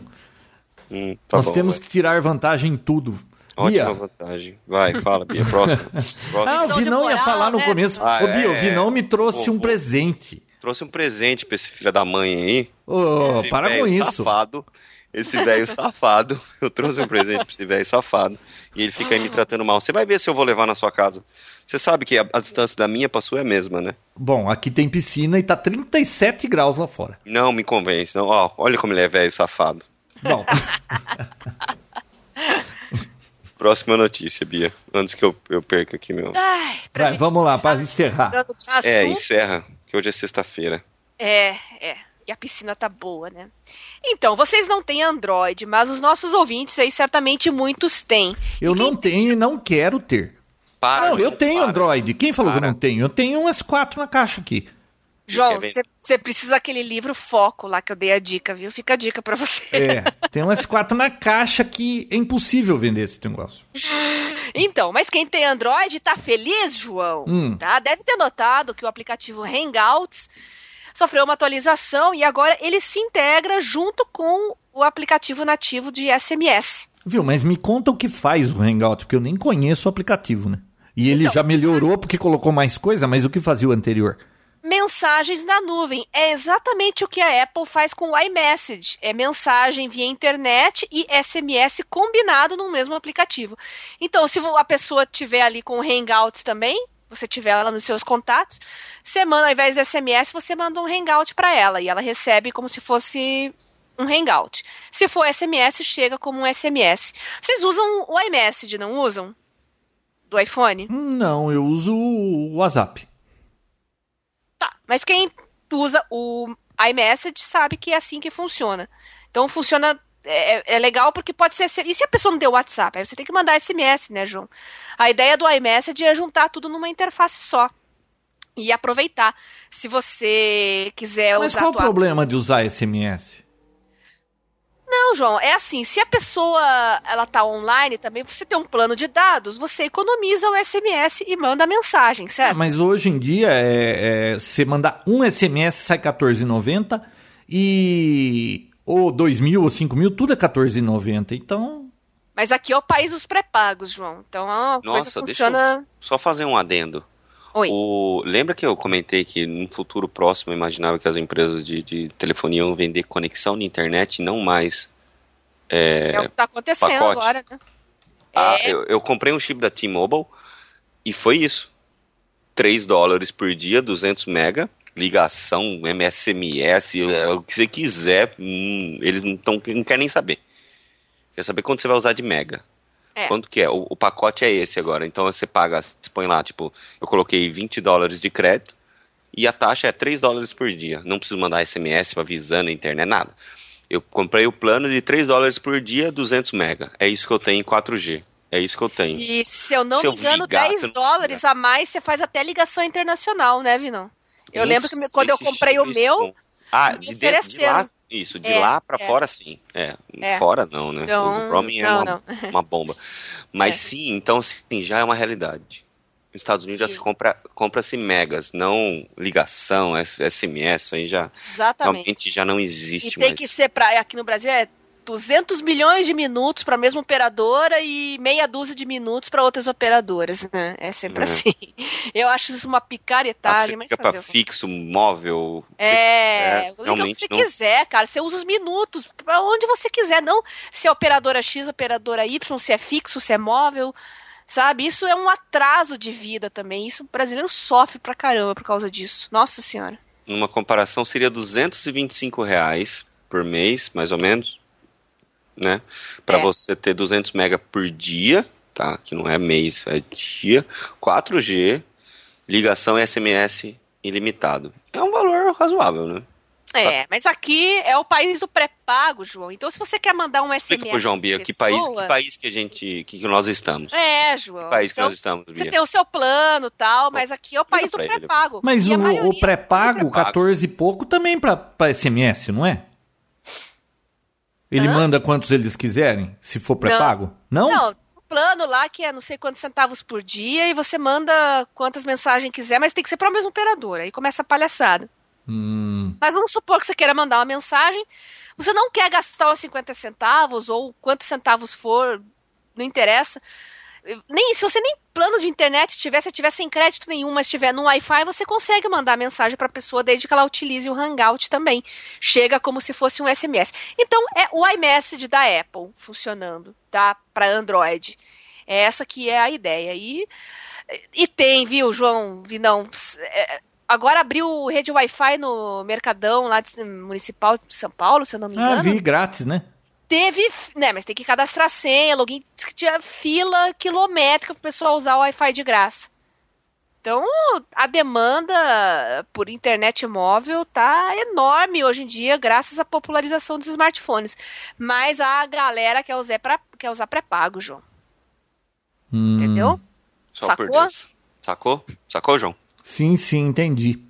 [SPEAKER 2] Hum, tá
[SPEAKER 1] Nós
[SPEAKER 2] bom,
[SPEAKER 1] temos
[SPEAKER 2] vai.
[SPEAKER 1] que tirar vantagem em tudo.
[SPEAKER 2] Ótima Bia. vantagem. Vai, fala, Bia, próximo. próximo.
[SPEAKER 1] Ah, o Vinão ia falar no né? começo. Ah, Ô, Bia, é... o Vinão me trouxe um presente
[SPEAKER 2] trouxe um presente pra esse filho da mãe aí.
[SPEAKER 1] Ô, oh, para com isso.
[SPEAKER 2] Safado, esse velho safado. Eu trouxe um presente pra esse velho safado. E ele fica aí me tratando mal. Você vai ver se eu vou levar na sua casa. Você sabe que a, a, distância da minha pra sua é a mesma, né?
[SPEAKER 1] Bom, aqui tem piscina e tá 37 graus lá fora.
[SPEAKER 2] Não me convence, não. Ó, olha como ele é velho safado.
[SPEAKER 1] Bom.
[SPEAKER 2] Próxima notícia, Bia. Antes que eu, eu perca aqui meu.
[SPEAKER 3] Ai,
[SPEAKER 1] Vai, vamos lá, para encerrar.
[SPEAKER 2] É, encerra que hoje é sexta-feira.
[SPEAKER 3] É, é. E a piscina tá boa, né? Então, vocês não têm Android, mas os nossos ouvintes aí certamente muitos têm.
[SPEAKER 1] Eu não tenho e não quero ter.
[SPEAKER 2] Para,
[SPEAKER 1] não, eu tenho
[SPEAKER 2] para.
[SPEAKER 1] Android. Quem falou para. que eu não tenho? Eu tenho um S4 na caixa aqui.
[SPEAKER 3] João, você precisa daquele livro Foco lá que eu dei a dica, viu? Fica a dica para você.
[SPEAKER 1] É, tem um S4 na caixa que é impossível vender esse negócio.
[SPEAKER 3] Então, mas quem tem Android tá feliz, João?
[SPEAKER 1] Hum.
[SPEAKER 3] Tá? Deve ter notado que o aplicativo Hangouts sofreu uma atualização e agora ele se integra junto com o aplicativo nativo de SMS.
[SPEAKER 1] Viu, mas me conta o que faz o Hangout, porque eu nem conheço o aplicativo, né? E ele então, já melhorou porque colocou mais coisa, mas o que fazia o anterior?
[SPEAKER 3] Mensagens na nuvem. É exatamente o que a Apple faz com o iMessage. É mensagem via internet e SMS combinado no mesmo aplicativo. Então, se a pessoa tiver ali com o Hangouts também, você tiver ela nos seus contatos, você manda, ao invés de SMS, você manda um Hangout para ela e ela recebe como se fosse um Hangout. Se for SMS, chega como um SMS. Vocês usam o iMessage, não usam? Do iPhone?
[SPEAKER 1] Não, eu uso o WhatsApp.
[SPEAKER 3] Mas quem usa o iMessage sabe que é assim que funciona. Então funciona. É, é, legal porque pode ser. E se a pessoa não deu WhatsApp? Aí você tem que mandar SMS, né, João? A ideia do iMessage é juntar tudo numa interface só. E aproveitar. Se você quiser
[SPEAKER 1] Mas
[SPEAKER 3] usar.
[SPEAKER 1] Mas qual o problema de usar SMS?
[SPEAKER 3] Não, João, é assim, se a pessoa ela tá online também, você tem um plano de dados, você economiza o SMS e manda a mensagem, certo?
[SPEAKER 1] Mas hoje em dia, é, é, você mandar um SMS sai R$14,90 e ou 2 mil ou 5 mil, tudo é R$14,90, então...
[SPEAKER 3] Mas aqui é o país dos pré-pagos, João, então a
[SPEAKER 2] Nossa,
[SPEAKER 3] coisa funciona...
[SPEAKER 2] Deixa eu só fazer um adendo.
[SPEAKER 3] Oi.
[SPEAKER 2] O, lembra que eu comentei que no futuro próximo eu imaginava que as empresas de, de telefonia iam vender conexão na internet, não mais. É,
[SPEAKER 3] é o que está acontecendo
[SPEAKER 2] pacote.
[SPEAKER 3] agora, né?
[SPEAKER 2] Ah,
[SPEAKER 3] é.
[SPEAKER 2] eu, eu, comprei um chip da T-Mobile e foi isso. 3 dólares por dia, 200 mega, ligação, MSMS, é, o que você quiser, hum, eles não, tão, não querem nem saber. Quer saber quanto você vai usar de mega.
[SPEAKER 3] É.
[SPEAKER 2] Quanto que é? O, o pacote é esse agora. Então você paga, você põe lá, tipo, eu coloquei 20 dólares de crédito e a taxa é 3 dólares por dia. Não preciso mandar SMS avisando a internet, nada. Eu comprei o plano de 3 dólares por dia, 200 mega. É isso que eu tenho em 4G. É isso que eu tenho.
[SPEAKER 3] E se eu não
[SPEAKER 2] Se
[SPEAKER 3] me engano,
[SPEAKER 2] ligar,
[SPEAKER 3] 10
[SPEAKER 2] você não
[SPEAKER 3] dólares a mais você faz até ligação internacional, né, Vinão? Eu
[SPEAKER 2] Não
[SPEAKER 3] lembro que quando eu comprei o meu.
[SPEAKER 2] Ah,
[SPEAKER 3] me
[SPEAKER 2] de, de lá. Isso, de
[SPEAKER 3] É,
[SPEAKER 2] lá pra
[SPEAKER 3] é.
[SPEAKER 2] fora sim. É,
[SPEAKER 3] É.
[SPEAKER 2] fora não, né?
[SPEAKER 3] Então,
[SPEAKER 2] o roaming é
[SPEAKER 3] não,
[SPEAKER 2] uma,
[SPEAKER 3] não.
[SPEAKER 2] uma bomba. Mas
[SPEAKER 3] É.
[SPEAKER 2] sim, então sim, já é uma realidade. Nos Estados Unidos já
[SPEAKER 3] Sim.
[SPEAKER 2] se compra, compra-se megas, não ligação, SMS, aí já
[SPEAKER 3] exatamente.
[SPEAKER 2] realmente já não
[SPEAKER 3] E
[SPEAKER 2] existe
[SPEAKER 3] tem
[SPEAKER 2] mais.
[SPEAKER 3] que ser pra. Aqui no Brasil é 200 milhões de minutos para a mesma operadora e meia dúzia de minutos para outras operadoras, né? É sempre
[SPEAKER 2] É.
[SPEAKER 3] assim. Eu acho isso uma picaretagem,
[SPEAKER 2] você
[SPEAKER 3] mas
[SPEAKER 2] fica
[SPEAKER 3] quê?
[SPEAKER 2] fixo, móvel. você-
[SPEAKER 3] É, liga o que
[SPEAKER 2] realmente
[SPEAKER 3] você
[SPEAKER 2] não.
[SPEAKER 3] quiser, cara. Você usa os minutos pra onde você quiser, não se é operadora X, operadora Y, se é fixo, se é móvel, sabe? Isso é um atraso de vida também. Isso o brasileiro sofre pra caramba por causa disso. Nossa senhora.
[SPEAKER 2] Numa comparação, seria 225 reais por mês, mais ou menos, né? Para
[SPEAKER 3] É.
[SPEAKER 2] você ter 200 mega por dia, tá? Que não é mês, é dia. 4G, ligação e SMS ilimitado. É um valor razoável, né?
[SPEAKER 3] É, mas aqui é o país do pré-pago, João. Então, se você quer mandar um SMS.
[SPEAKER 2] Explica pro João Bia
[SPEAKER 3] pra
[SPEAKER 2] que país,
[SPEAKER 3] pessoa-
[SPEAKER 2] que país que a gente, que, que nós estamos.
[SPEAKER 3] É, João.
[SPEAKER 2] Que país que
[SPEAKER 3] Então,
[SPEAKER 2] nós estamos,
[SPEAKER 3] Você
[SPEAKER 2] Bia?
[SPEAKER 3] tem o seu plano e tal, mas aqui é o país do pré-pago.
[SPEAKER 1] Mas o, o pré-pago,
[SPEAKER 2] pré-pago.
[SPEAKER 1] 14 e pouco, também pra SMS, não é? Ele
[SPEAKER 3] Hã?
[SPEAKER 1] manda quantos eles quiserem, se for pré-pago? Não?
[SPEAKER 3] Não, o plano lá que é não sei quantos centavos por dia e você manda quantas mensagens quiser, mas tem que ser para a mesma operadora. Aí começa a palhaçada.
[SPEAKER 1] Hum,
[SPEAKER 3] Mas vamos supor que você queira mandar uma mensagem, você não quer gastar os 50 centavos ou quantos centavos for, não interessa. Nem se você nem plano de internet tiver, se tiver sem crédito nenhum, mas estiver no Wi-Fi, você consegue mandar mensagem para a pessoa desde que ela utilize o Hangout também. Chega como se fosse um SMS. Então é o iMessage da Apple funcionando, tá? Para Android. É essa que é a ideia. E, e tem, viu, João Vinão? É, Agora abriu rede Wi-Fi no Mercadão lá de, municipal de São Paulo, se eu não me engano.
[SPEAKER 1] ah, vi grátis, né?
[SPEAKER 3] Teve, né, mas tem que cadastrar senha, login, tinha fila quilométrica pro pessoal usar o Wi-Fi de graça. Então, a demanda por internet móvel tá enorme hoje em dia, graças à popularização dos smartphones. Mas a galera quer usar, pra, quer usar pré-pago, João.
[SPEAKER 1] Hum,
[SPEAKER 3] Entendeu?
[SPEAKER 2] Só
[SPEAKER 3] Sacou?
[SPEAKER 2] Sacou? Sacou, João?
[SPEAKER 1] Sim, sim, entendi.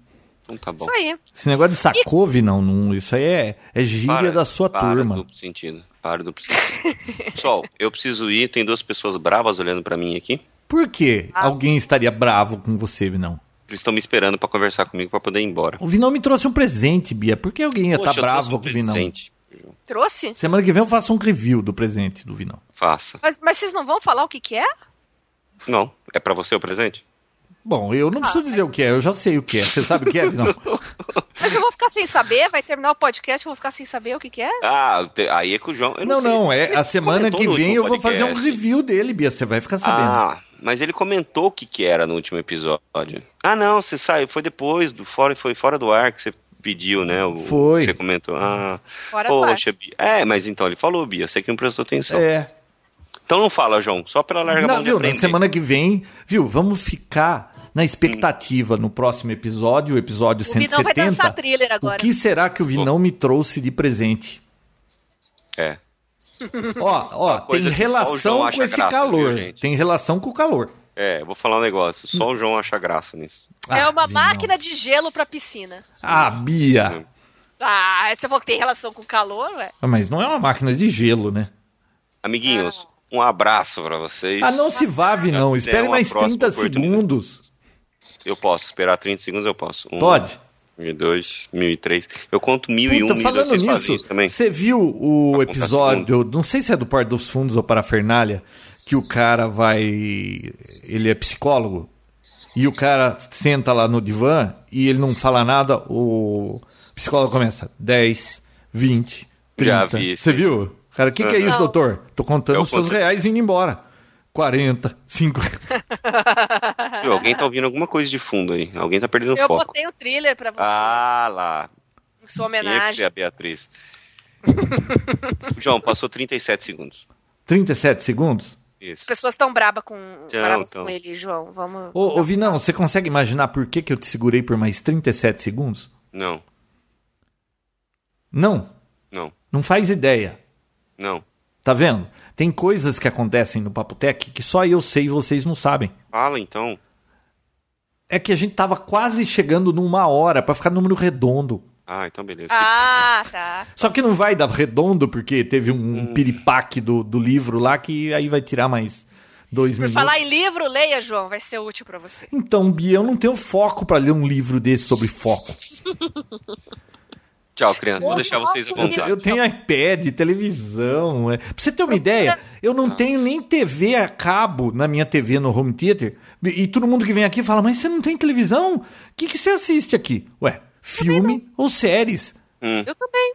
[SPEAKER 2] Então tá bom.
[SPEAKER 3] Isso aí.
[SPEAKER 1] Esse negócio de sacove, não, não, isso aí é, é gíria
[SPEAKER 2] Para,
[SPEAKER 1] da sua
[SPEAKER 2] para
[SPEAKER 1] turma.
[SPEAKER 2] duplo sentido. Para duplo sentido. Pessoal, eu preciso ir. Tem duas pessoas bravas olhando pra mim aqui.
[SPEAKER 1] Por que
[SPEAKER 3] Ah.
[SPEAKER 1] alguém estaria bravo com você, Vinão?
[SPEAKER 2] Eles estão me esperando pra conversar comigo pra poder ir embora.
[SPEAKER 1] O Vinão me trouxe um presente, Bia. Por que alguém ia estar
[SPEAKER 2] trouxe
[SPEAKER 1] bravo
[SPEAKER 2] um
[SPEAKER 1] com o Vinão?
[SPEAKER 2] presente.
[SPEAKER 3] Trouxe?
[SPEAKER 1] Semana que vem eu faço um review do presente do Vinão.
[SPEAKER 2] Faça.
[SPEAKER 3] Mas, mas vocês não vão falar o que, que é?
[SPEAKER 2] Não, é pra você o presente?
[SPEAKER 1] Bom, eu não preciso dizer o que é, eu já sei o que é. Você sabe o que é, Vinão?
[SPEAKER 3] Mas eu vou ficar sem saber, vai terminar o podcast, eu vou ficar sem saber o que, que é?
[SPEAKER 2] Ah, aí é com o João. Eu
[SPEAKER 1] Não,
[SPEAKER 2] sei,
[SPEAKER 1] não,
[SPEAKER 2] sei.
[SPEAKER 1] é a semana que vem eu vou fazer um review dele, Bia. Você vai ficar sabendo.
[SPEAKER 2] Ah, mas ele comentou o que, que era no último episódio. Ah, não, você saiu, foi depois, do fora, foi fora do ar que você pediu, né? O,
[SPEAKER 1] Foi.
[SPEAKER 2] Você comentou. Ah,
[SPEAKER 3] Fora do ar.
[SPEAKER 2] poxa, Bia. É, mas então ele falou, Bia, você que não prestou atenção.
[SPEAKER 1] É.
[SPEAKER 2] Então não fala, João, só pela larga
[SPEAKER 1] Não,
[SPEAKER 2] mão de
[SPEAKER 1] viu, na semana que vem, viu, vamos ficar na expectativa no próximo episódio, o episódio
[SPEAKER 3] O Vinão vai
[SPEAKER 1] 170.
[SPEAKER 3] dançar thriller
[SPEAKER 1] O
[SPEAKER 3] agora.
[SPEAKER 1] que será que o Vinão me trouxe de presente?
[SPEAKER 2] É.
[SPEAKER 1] Ó, ó, tem
[SPEAKER 2] o
[SPEAKER 1] relação com esse
[SPEAKER 2] graça,
[SPEAKER 1] calor.
[SPEAKER 2] viu, gente?
[SPEAKER 1] Tem relação com o calor.
[SPEAKER 2] É, vou falar um negócio. Só o João acha graça nisso.
[SPEAKER 3] É
[SPEAKER 1] Ah,
[SPEAKER 3] uma
[SPEAKER 1] Vinão.
[SPEAKER 3] máquina de gelo pra piscina.
[SPEAKER 1] Ah, Bia.
[SPEAKER 3] Ah, você falou que tem relação com calor, ué?
[SPEAKER 1] Ah, Mas não é uma máquina de gelo, né?
[SPEAKER 2] Amiguinhos, um abraço pra vocês.
[SPEAKER 1] Ah, não se vá, Vinão.
[SPEAKER 2] Até
[SPEAKER 1] Espere mais
[SPEAKER 2] próxima
[SPEAKER 1] 30
[SPEAKER 2] oportunidade.
[SPEAKER 1] segundos.
[SPEAKER 2] Eu posso esperar 30 segundos, eu posso. Um,
[SPEAKER 1] Pode.
[SPEAKER 2] 1002, 1003. Eu conto 1001,
[SPEAKER 1] Puta,
[SPEAKER 2] 1002.
[SPEAKER 1] falando nisso,
[SPEAKER 2] isso também?
[SPEAKER 1] você viu o
[SPEAKER 2] Pra
[SPEAKER 1] episódio, não sei se é do Porto dos Fundos ou Parafernália, que o cara vai. Ele é psicólogo. E o cara senta lá no divã e ele não fala nada, o psicólogo começa 10, 20, 30.
[SPEAKER 2] Já vi
[SPEAKER 1] Você viu? Cara, o que, que é isso,
[SPEAKER 3] Não.
[SPEAKER 1] doutor? Tô contando
[SPEAKER 2] Eu
[SPEAKER 1] os seus
[SPEAKER 2] conto-
[SPEAKER 1] reais indo embora. 40, 50.
[SPEAKER 2] Viu, alguém tá ouvindo alguma coisa de fundo aí. Alguém tá perdendo
[SPEAKER 3] Eu
[SPEAKER 2] foco.
[SPEAKER 3] botei o thriller pra você,
[SPEAKER 2] Ah lá.
[SPEAKER 3] em sua
[SPEAKER 2] Tinha que ser
[SPEAKER 3] homenagem.
[SPEAKER 2] a Beatriz. João, passou 37 segundos.
[SPEAKER 1] 37 segundos?
[SPEAKER 3] As
[SPEAKER 2] Isso.
[SPEAKER 3] pessoas estão brabas com,
[SPEAKER 2] Então,
[SPEAKER 3] bravas
[SPEAKER 2] então.
[SPEAKER 3] com ele, João. Vamos.
[SPEAKER 1] Ô, ô Vinão, você consegue imaginar por que, que eu te segurei por mais 37 segundos?
[SPEAKER 2] Não,
[SPEAKER 1] Não,
[SPEAKER 2] não,
[SPEAKER 1] não faz ideia.
[SPEAKER 2] Não.
[SPEAKER 1] Tá vendo? Tem coisas que acontecem no Papotec que só eu sei e vocês não sabem.
[SPEAKER 2] Fala então.
[SPEAKER 1] É que a gente tava quase chegando numa hora pra ficar número redondo.
[SPEAKER 2] Ah, então beleza.
[SPEAKER 3] Ah, tá.
[SPEAKER 1] Só que não vai dar redondo porque teve um,
[SPEAKER 2] Hum.
[SPEAKER 1] um piripaque do, do livro lá que aí vai tirar mais dois
[SPEAKER 3] Por
[SPEAKER 1] minutos.
[SPEAKER 3] falar em livro, leia, João. Vai ser útil pra você.
[SPEAKER 1] Então, Bia, eu não tenho foco pra ler um livro desse sobre foco.
[SPEAKER 2] Tchau, criança. Vou deixar vocês à vontade.
[SPEAKER 1] eu tenho iPad, televisão. É. Pra você ter uma ideia, eu não tenho nem TV a cabo na minha TV no home theater. E, todo mundo que vem aqui fala, mas você não tem televisão? O que, que você assiste aqui? Ué, filme ou séries?
[SPEAKER 3] Eu também.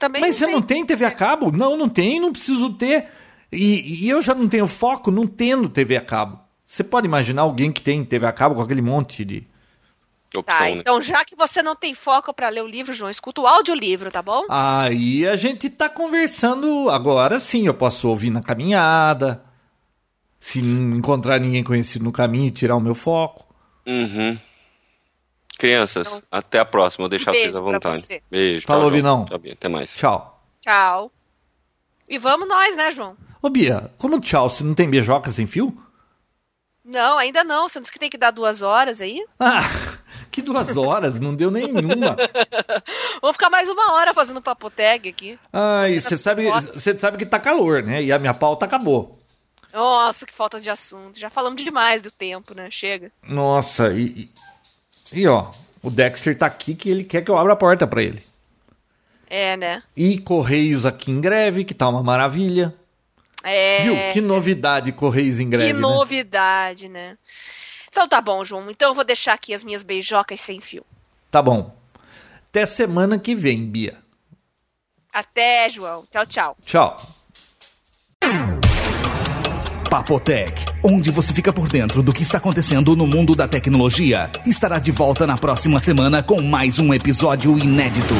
[SPEAKER 3] Também
[SPEAKER 1] Mas você
[SPEAKER 3] tenho.
[SPEAKER 1] não tem TV a cabo? Não, não tem, não preciso ter. E, e eu já não tenho foco não tendo TV a cabo. Você pode imaginar alguém que tem TV a cabo com aquele monte de.
[SPEAKER 2] Opção,
[SPEAKER 3] Tá,
[SPEAKER 2] né?
[SPEAKER 3] então já que você não tem foco pra ler o livro, João, escuta o audiolivro, tá bom?
[SPEAKER 1] Aí a gente tá conversando agora sim, eu posso ouvir na caminhada. Se não encontrar ninguém conhecido no caminho, tirar o meu foco.
[SPEAKER 2] Uhum. Crianças, até a próxima. Vou deixar
[SPEAKER 3] Um
[SPEAKER 2] vocês à vontade.
[SPEAKER 3] você.
[SPEAKER 2] Beijo.
[SPEAKER 1] Falou,
[SPEAKER 2] tchau.
[SPEAKER 1] Vinão.
[SPEAKER 2] Tchau, Bia. Até mais.
[SPEAKER 1] Tchau.
[SPEAKER 3] Tchau. E vamos nós, né, João?
[SPEAKER 1] Ô Bia, como tchau? Você não tem beijoca sem fio?
[SPEAKER 3] Não, ainda não. Você não disse que tem que dar duas horas aí?
[SPEAKER 1] Ah, que duas horas, não deu nenhuma.
[SPEAKER 3] Vamos ficar mais uma hora fazendo papoteg aqui.
[SPEAKER 1] Ai, você sabe, você sabe que tá calor, né? E a minha pauta acabou.
[SPEAKER 3] Nossa, que falta de assunto. Já falamos demais do tempo, né? Chega.
[SPEAKER 1] Nossa, e, e, e, ó, o Dexter tá aqui que ele quer que eu abra a porta pra ele.
[SPEAKER 3] É, né?
[SPEAKER 1] E Correios aqui em greve, que tá uma maravilha.
[SPEAKER 3] É.
[SPEAKER 1] Viu? Que novidade Correios em greve,
[SPEAKER 3] Que
[SPEAKER 1] né?
[SPEAKER 3] novidade, né? Então tá bom, João. Então eu vou deixar aqui as minhas beijocas sem fio.
[SPEAKER 1] Tá bom. Até semana que vem, Bia.
[SPEAKER 3] Até, João. Tchau, tchau.
[SPEAKER 1] Tchau.
[SPEAKER 4] Papotec, onde você fica por dentro do que está acontecendo no mundo da tecnologia, estará de volta na próxima semana com mais um episódio inédito.